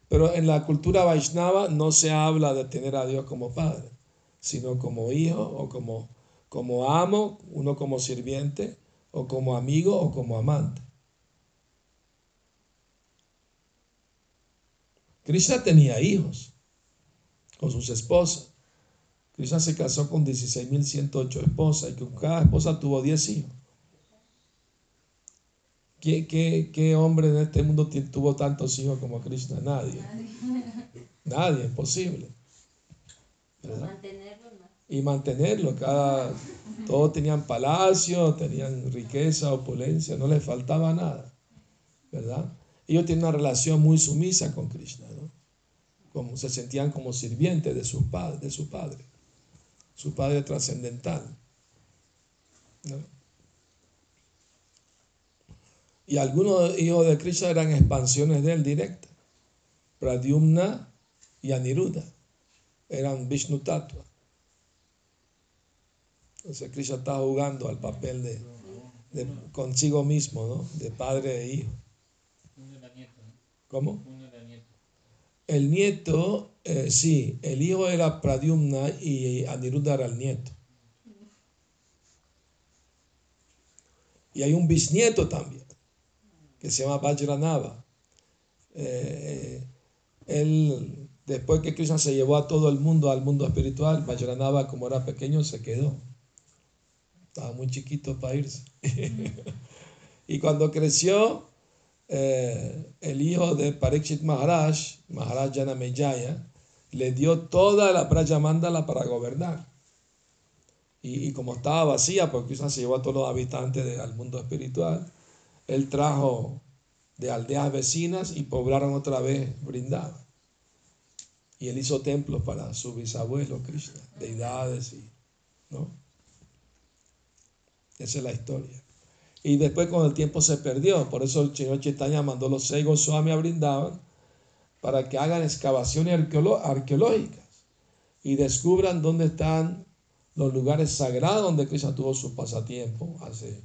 Pero en la cultura Vaishnava no se habla de tener a Dios como padre, sino como hijo o como, como amo, uno como sirviente, o como amigo o como amante. Krishna tenía hijos con sus esposas. Krishna se casó con 16.108 esposas y con cada esposa tuvo 10 hijos. ¿Qué, qué, qué hombre en este mundo tuvo tantos hijos como Krishna? Nadie. Nadie, imposible. ¿Verdad? Mantenerlo más. Y mantenerlo. Cada, todos tenían palacio, tenían riqueza, opulencia, no les faltaba nada, ¿verdad? Ellos tienen una relación muy sumisa con Krishna, ¿no? Como se sentían como sirvientes de su padre, de su padre, su padre trascendental. Y algunos hijos de Krishna eran expansiones de él directas. Pradyumna y Aniruddha eran Vishnu Tattva. Entonces Krishna está jugando al papel de, de consigo mismo, ¿no? De padre e hijo. ¿Cómo? El nieto, eh, sí, el hijo era Pradyumna y Aniruddha era el nieto. Y hay un bisnieto también, que se llama Vajranava. Eh, él, después que Krishna se llevó a todo el mundo al mundo espiritual, Vajranava, como era pequeño, se quedó. Estaba muy chiquito para irse. y cuando creció, eh, el hijo de Parikshit Maharaj, Maharaj Janamejaya, le dio toda la Praya Mandala para gobernar. Y, y como estaba vacía, porque Krishna se llevó a todos los habitantes de- al mundo espiritual, él trajo de aldeas vecinas y poblaron otra vez Brindavan. Y él hizo templos para su bisabuelo Krishna, deidades y, ¿no? Esa es la historia. Y después con el tiempo se perdió. Por eso el señor Chaitanya mandó los seis Goswami a Brindavan para que hagan excavaciones arqueológicas y descubran dónde están los lugares sagrados donde Krishna tuvo su pasatiempo hace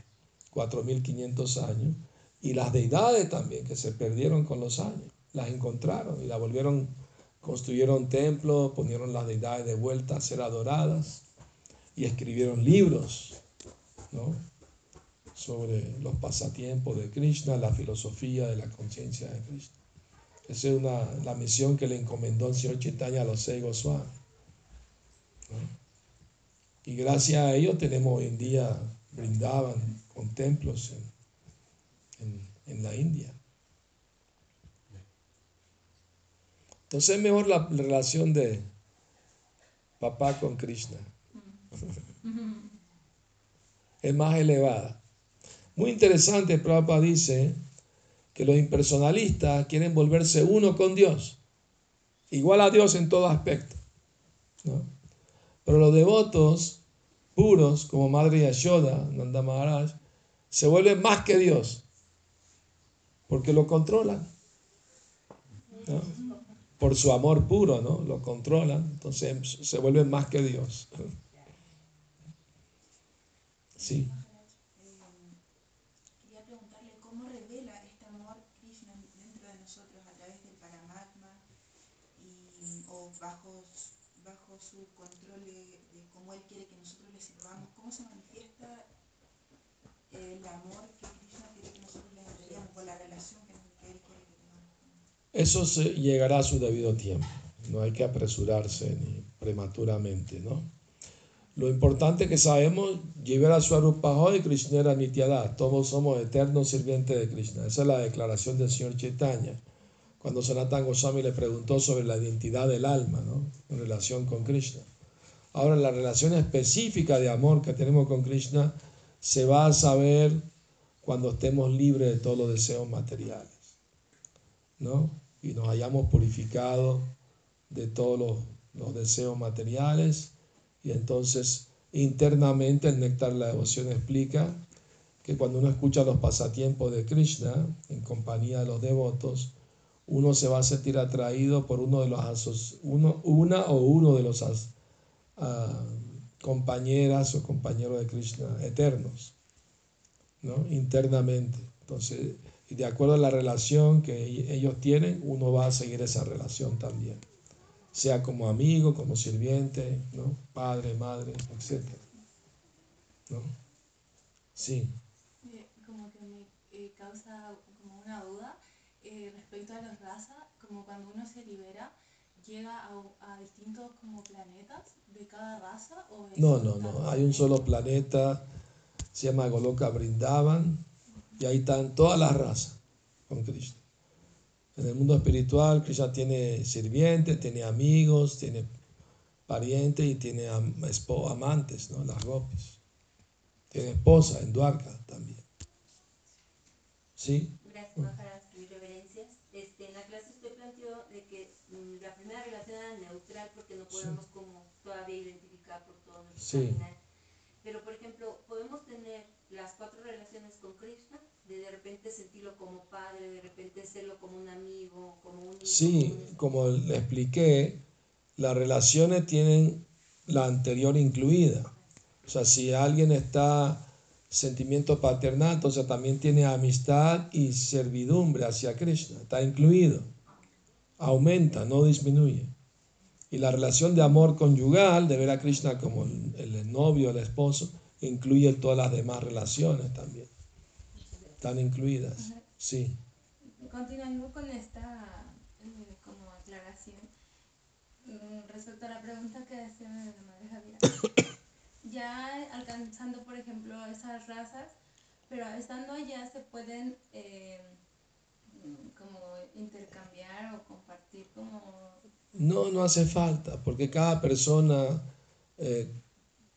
4.500 años y las deidades también que se perdieron con los años. Las encontraron y las volvieron, construyeron templos, ponieron las deidades de vuelta a ser adoradas y escribieron libros, ¿no? sobre los pasatiempos de Krishna, la filosofía de la conciencia de Krishna. Esa es una, la misión que le encomendó el señor Chaitanya a los seis Goswami. Y gracias a ello tenemos hoy en día brindaban con templos en, en- la India. Entonces es mejor la relación de papá con Krishna. es más elevada. Muy interesante, Prabhupada dice que los impersonalistas quieren volverse uno con Dios, igual a Dios en todo aspecto. ¿no? Pero los devotos puros, como Madre Yashoda, Nanda Maharaj, se vuelven más que Dios, porque lo controlan. Por su amor puro, ¿no? Lo controlan, entonces se vuelven más que Dios. Sí. Quería preguntarle cómo revela este amor Krishna dentro de nosotros a través del Paramatma y, o bajo, bajo su control de, de cómo Él quiere que nosotros le sirvamos. ¿Cómo se manifiesta el amor que Krishna quiere que nosotros le entreguemos o la relación que, Él quiere que tengamos? Eso se llegará a su debido tiempo. No hay que apresurarse ni prematuramente, ¿no? Lo importante que sabemos, Jivera Swarupaho y Krishna era Nityada. Todos somos eternos sirvientes de Krishna. Esa es la declaración del señor Chaitanya. Cuando Sanatan Goswami le preguntó sobre la identidad del alma, ¿no? En relación con Krishna. Ahora, la relación específica de amor que tenemos con Krishna se va a saber cuando estemos libres de todos los deseos materiales. ¿no? Y nos hayamos purificado de todos los, los deseos materiales. Y entonces internamente el néctar de la devoción explica que cuando uno escucha los pasatiempos de Krishna en compañía de los devotos, uno se va a sentir atraído por uno de los uno, una o uno de los as- ah, compañeras o compañeros de Krishna eternos, ¿no? internamente. Entonces, y de acuerdo a la relación que ellos tienen, uno va a seguir esa relación también. Sea como amigo, como sirviente, ¿no? Padre, madre, etc. ¿No? Sí. Como que me eh, causa como una duda eh, respecto a los razas, como cuando uno se libera, llega a, a distintos como planetas de cada raza o No, no, no. Hay un solo planeta, se llama Goloka Brindavan, y ahí están todas las razas con Krishna. En el mundo espiritual, Krishna tiene sirvientes, tiene amigos, tiene parientes y tiene am- amantes, ¿no? Las gopis. Tiene esposa en Dwarka también. ¿Sí? Gracias, Maharaj, mis reverencias. Este, en la clase usted planteó de que mm, la primera relación era neutral porque no podemos como todavía identificar por todo nuestro Sí. caminar. Pero, por ejemplo, podemos tener las cuatro relaciones con Krishna, de de repente sentirlo como padre, de repente serlo como un amigo, como un hijo, Sí, como le expliqué, las relaciones tienen la anterior incluida. O sea, si alguien está sentimiento paternal, entonces también tiene amistad y servidumbre hacia Krishna, está incluido. Aumenta, no disminuye. Y la relación de amor conyugal, de ver a Krishna como el, el novio, el esposo, incluye todas las demás relaciones también. Están incluidas. Sí. Continuando con esta eh, como aclaración, mm, respecto a la pregunta que hacía la madre Javiera, ya alcanzando, por ejemplo, esas razas, pero estando allá se pueden eh, mm, como intercambiar o compartir como... No, no hace falta, porque cada persona eh,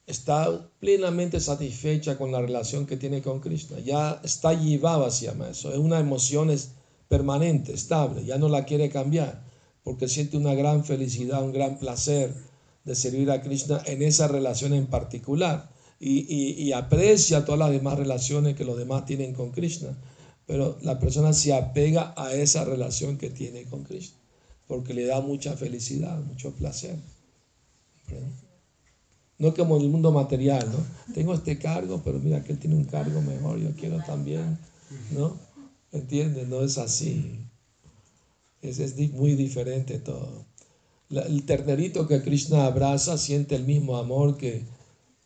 está plenamente satisfecha con la relación que tiene con Krishna. Ya está llevada, llama eso. Es una emoción es permanente, estable, ya no la quiere cambiar, porque siente una gran felicidad, un gran placer de servir a Krishna en esa relación en particular. Y, y- y aprecia todas las demás relaciones que los demás tienen con Krishna. Pero la persona se apega a esa relación que tiene con Krishna porque le da mucha felicidad, mucho placer. No como en el mundo material, ¿no? Tengo este cargo, pero mira que él tiene un cargo mejor, yo quiero también, ¿no? ¿Entiendes? No es así. Es, es muy diferente todo. La- el ternerito que Krishna abraza siente el mismo amor que,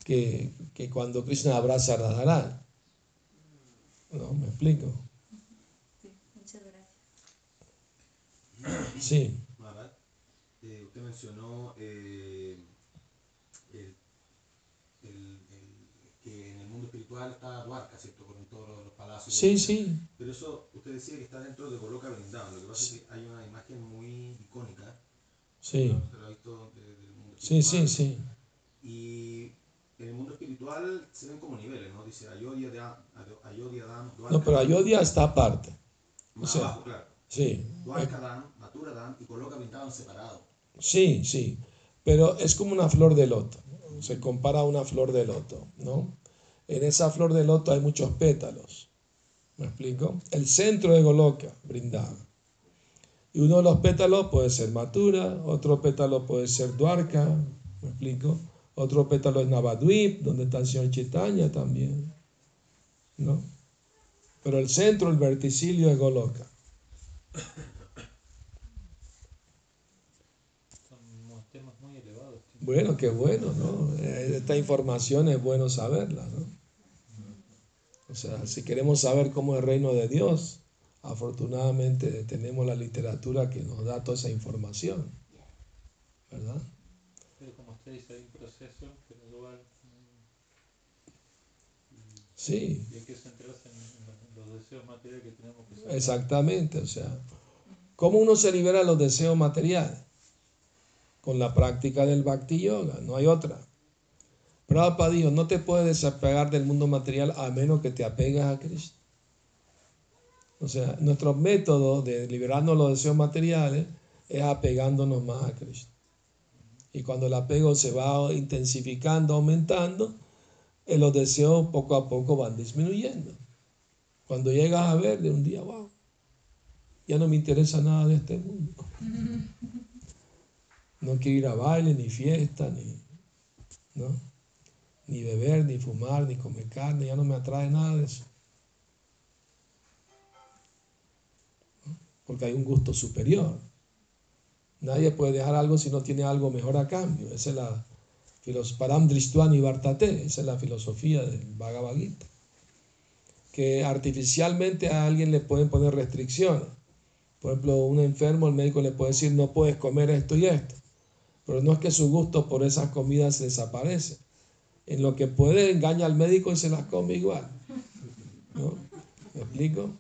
que, que cuando Krishna abraza a Radharani. ¿No? ¿Me explico? Sí, muchas gracias. Sí. Eh, usted mencionó eh, el- el- el- que en el mundo espiritual está Dwarka, ¿cierto? Con todos los palacios. Sí, sí. Pero eso, usted decía que está dentro de Goloka Vrindavan. Lo que pasa es que hay una imagen muy icónica. Sí. Usted lo ha visto de- del mundo Sí, sí, sí. Y en el mundo espiritual se ven como niveles, ¿no? Dice Ayodhya, Dam, Ayodhya Dam, Dwarka. No, pero Ayodhya está aparte. Más o sea, abajo, claro. Sí, Dwarka Dam, Mathura Dam y Goloka Vrindavan separados. sí, sí. Pero es como una flor de loto. Se compara a una flor de loto, ¿no? En esa flor de loto hay muchos pétalos. ¿Me explico? El centro de Goloka, brindaba. Y uno de los pétalos puede ser Matura, otro pétalo puede ser Dwarka, ¿me explico? Otro pétalo es Navadvip, donde está el señor Chaitanya también, ¿no? Pero el centro, el verticilio es Goloka. Son temas muy elevados. Bueno, qué bueno, ¿no? Eh, Esta información es bueno saberla, ¿no? O sea, si queremos saber cómo es el reino de Dios, afortunadamente tenemos la literatura que nos da toda esa información, ¿verdad? Pero como usted dice, hay un proceso gradual mm, Sí, y hay que centrarse en, en los- en los deseos materiales que tenemos que sacar. exactamente, o sea, ¿cómo uno se libera de los deseos materiales? Con la práctica del bhakti yoga, no hay otra. Prabhupada dijo, no te puedes desapegar del mundo material a menos que te apegues a Krishna. O sea, nuestro método de liberarnos de los deseos materiales es apegándonos más a Krishna. Y cuando el apego se va intensificando, aumentando, eh, los deseos poco a poco van disminuyendo. Cuando llegas a ver de un día, wow, ya no me interesa nada de este mundo. No quiero ir a baile, ni fiesta, ni, ¿no? Ni beber, ni fumar, ni comer carne, ya no me atrae nada de eso. Porque hay un gusto superior. Nadie puede dejar algo si no tiene algo mejor a cambio. Esa es la Param Vartate, esa es la filosofía del Bhagavad Gita. Que artificialmente a alguien le pueden poner restricciones. Por ejemplo, un enfermo, el médico le puede decir, no puedes comer esto y esto. Pero no es que su gusto por esas comidas desaparece. En lo que puede engaña al médico y se las come igual. ¿No? ¿Me explico?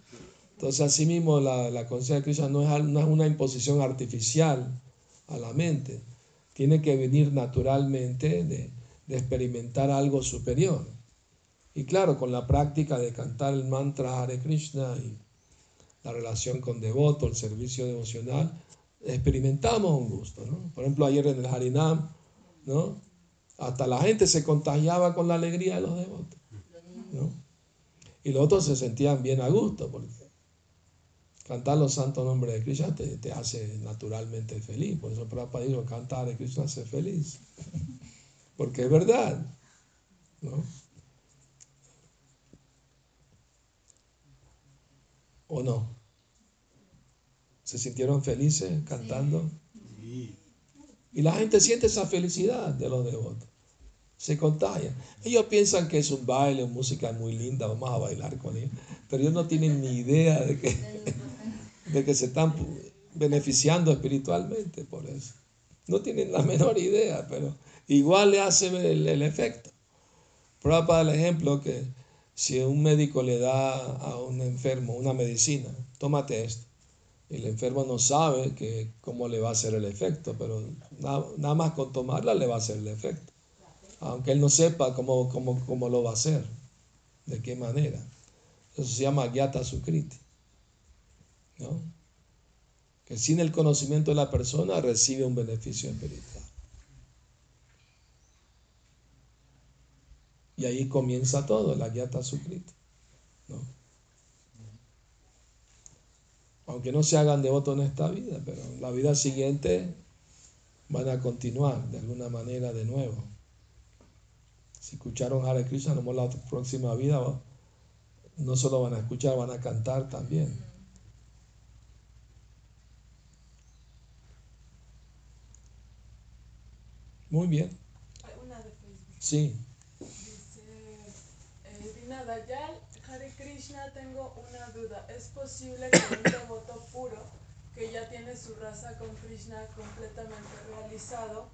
Entonces, asimismo, la, la conciencia de Krishna no es, no es una imposición artificial a la mente. Tiene que venir naturalmente de, de experimentar algo superior. Y claro, con la práctica de cantar el mantra Hare Krishna y la relación con devoto, el servicio devocional, experimentamos un gusto. ¿no? Por ejemplo, ayer en el Harinam, ¿no? Hasta la gente se contagiaba con la alegría de los devotos. ¿no? Y los otros se sentían bien a gusto, porque cantar los santos nombres de Krishna te, te hace naturalmente feliz. Por eso Prabhupada dijo, cantar de Krishna hace feliz. Porque es verdad. ¿no? ¿O no? ¿Se sintieron felices cantando? Sí. Y la gente siente esa felicidad de los devotos. Se contagia. Ellos piensan que es un baile, música muy linda, vamos a bailar con ellos. Pero ellos no tienen ni idea de que, de que se están beneficiando espiritualmente por eso. No tienen la menor idea, pero igual le hace el, el efecto. Prueba para el ejemplo que si un médico le da a un enfermo una medicina, tómate esto. El enfermo no sabe que, cómo le va a hacer el efecto, pero nada, nada más con tomarla le va a hacer el efecto. Aunque él no sepa cómo, cómo, cómo lo va a hacer, de qué manera. Eso se llama Gyata Sukriti. ¿no? Que sin el conocimiento de la persona recibe un beneficio espiritual. Y ahí comienza todo, la Gyata Sukriti. ¿no? Aunque no se hagan devotos en esta vida, pero en la vida siguiente van a continuar de alguna manera de nuevo. Si escucharon Hare Krishna, no la próxima vida no solo van a escuchar, van a cantar también. Muy bien. Hay una de Facebook. Sí. Dice, eh, Dina Dayal, Hare Krishna, tengo una duda. ¿Es posible que un devoto puro, que ya tiene su raza con Krishna completamente realizado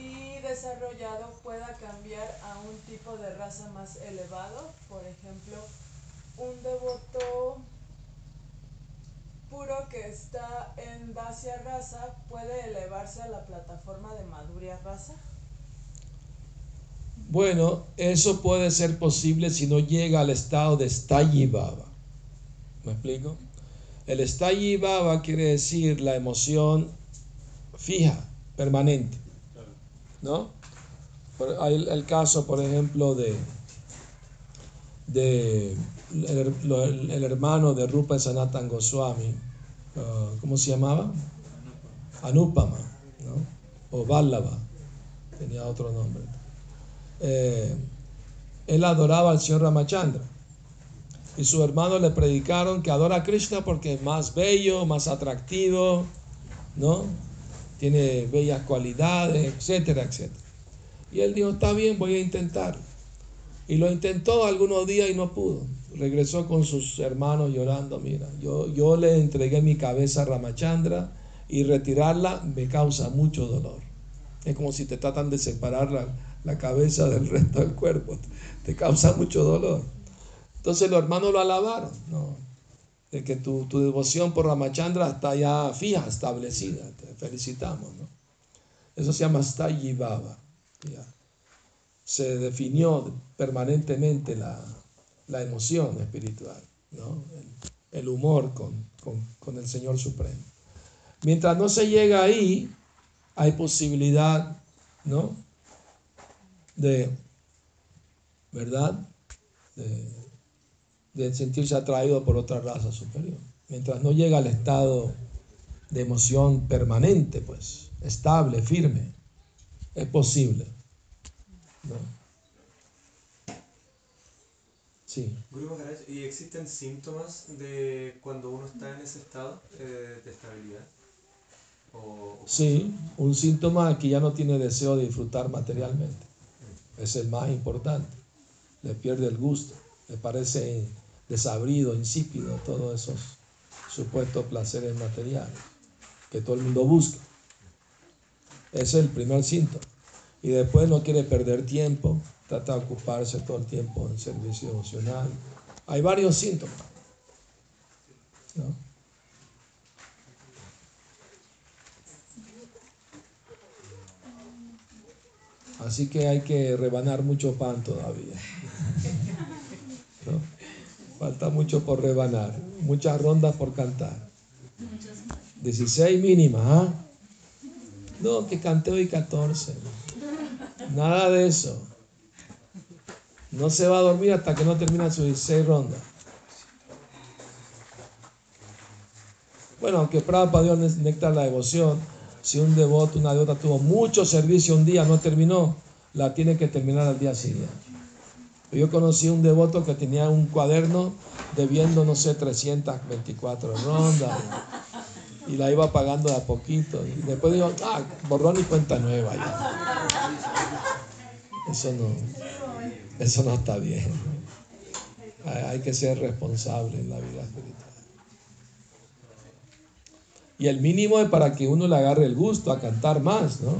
y desarrollado, pueda cambiar a un tipo de raza más elevado? Por ejemplo, un devoto puro que está en Dacia raza puede elevarse a la plataforma de Madhurya raza? Bueno, eso puede ser posible si no llega al estado de Stayi. ¿Me explico? El Stayi quiere decir la emoción fija, permanente. ¿No? Hay el, el caso, por ejemplo, de, de el, hermano de Rupa Sanatan Goswami, ah, ¿cómo se llamaba? Anupama, ¿no? O Vallava, tenía otro nombre. Eh, él adoraba al señor Ramachandra. Y sus hermanos le predicaron que adora a Krishna porque es más bello, más atractivo, ¿no? Tiene bellas cualidades, etcétera, etcétera. Y él dijo, está bien, voy a intentarlo. Y lo intentó algunos días y no pudo. Regresó con sus hermanos llorando, mira, yo, yo le entregué mi cabeza a Ramachandra y retirarla me causa mucho dolor. Es como si te tratan de separar la, la cabeza del resto del cuerpo. Te causa mucho dolor. Entonces los hermanos lo alabaron, ¿no? De que tu, tu devoción por Ramachandra está ya fija, establecida. Te felicitamos, ¿no? Eso se llama Stayi Baba. Se definió permanentemente la, la emoción espiritual, ¿no? El, el humor con, con, con el Señor Supremo. Mientras no se llega ahí, hay posibilidad, ¿no? De, ¿verdad? De, de sentirse atraído por otra raza superior. Mientras no llega al estado de emoción permanente, pues, estable, firme, es posible. ¿no? Sí. ¿y existen síntomas de cuando uno está en ese estado eh, de estabilidad? O- Sí, un síntoma que ya no tiene deseo de disfrutar materialmente. Es el más importante. Le pierde el gusto, le parece desabrido, insípido, todos esos supuestos placeres materiales que todo el mundo busca. Ese es el primer síntoma. Y después no quiere perder tiempo, trata de ocuparse todo el tiempo en servicio emocional. Hay varios síntomas. Así que hay que rebanar mucho pan todavía. Falta mucho por rebanar, muchas rondas por cantar. 16 mínimas, ¿ah? No, que cante hoy 14. Nada de eso. No se va a dormir hasta que no termine sus 16 rondas. Bueno, aunque Prabhupada dio néctar la devoción, si un devoto, una devota tuvo mucho servicio un día, no terminó, la tiene que terminar al día siguiente. Yo conocí un devoto que tenía un cuaderno debiendo, no sé, 324 rondas y la iba pagando de a poquito. Y después digo, ah, borrón y cuenta nueva ya. Eso no, eso no está bien. Hay que ser responsable en la vida espiritual. Y el mínimo es para que uno le agarre el gusto a cantar más, ¿no?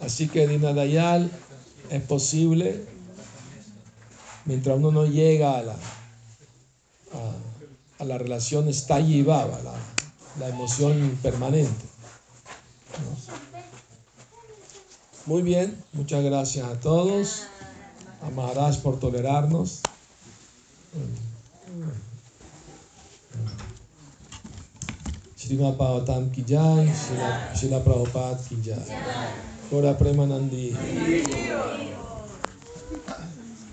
Así que Dina Dayal es posible mientras uno no llega a la, a, la relación estallibaba, la, la emoción permanente. Muy bien, muchas gracias a todos. A Maharaj por tolerarnos. Srimad Bhagavatam Srila Prabhupada. Gora Premanandi.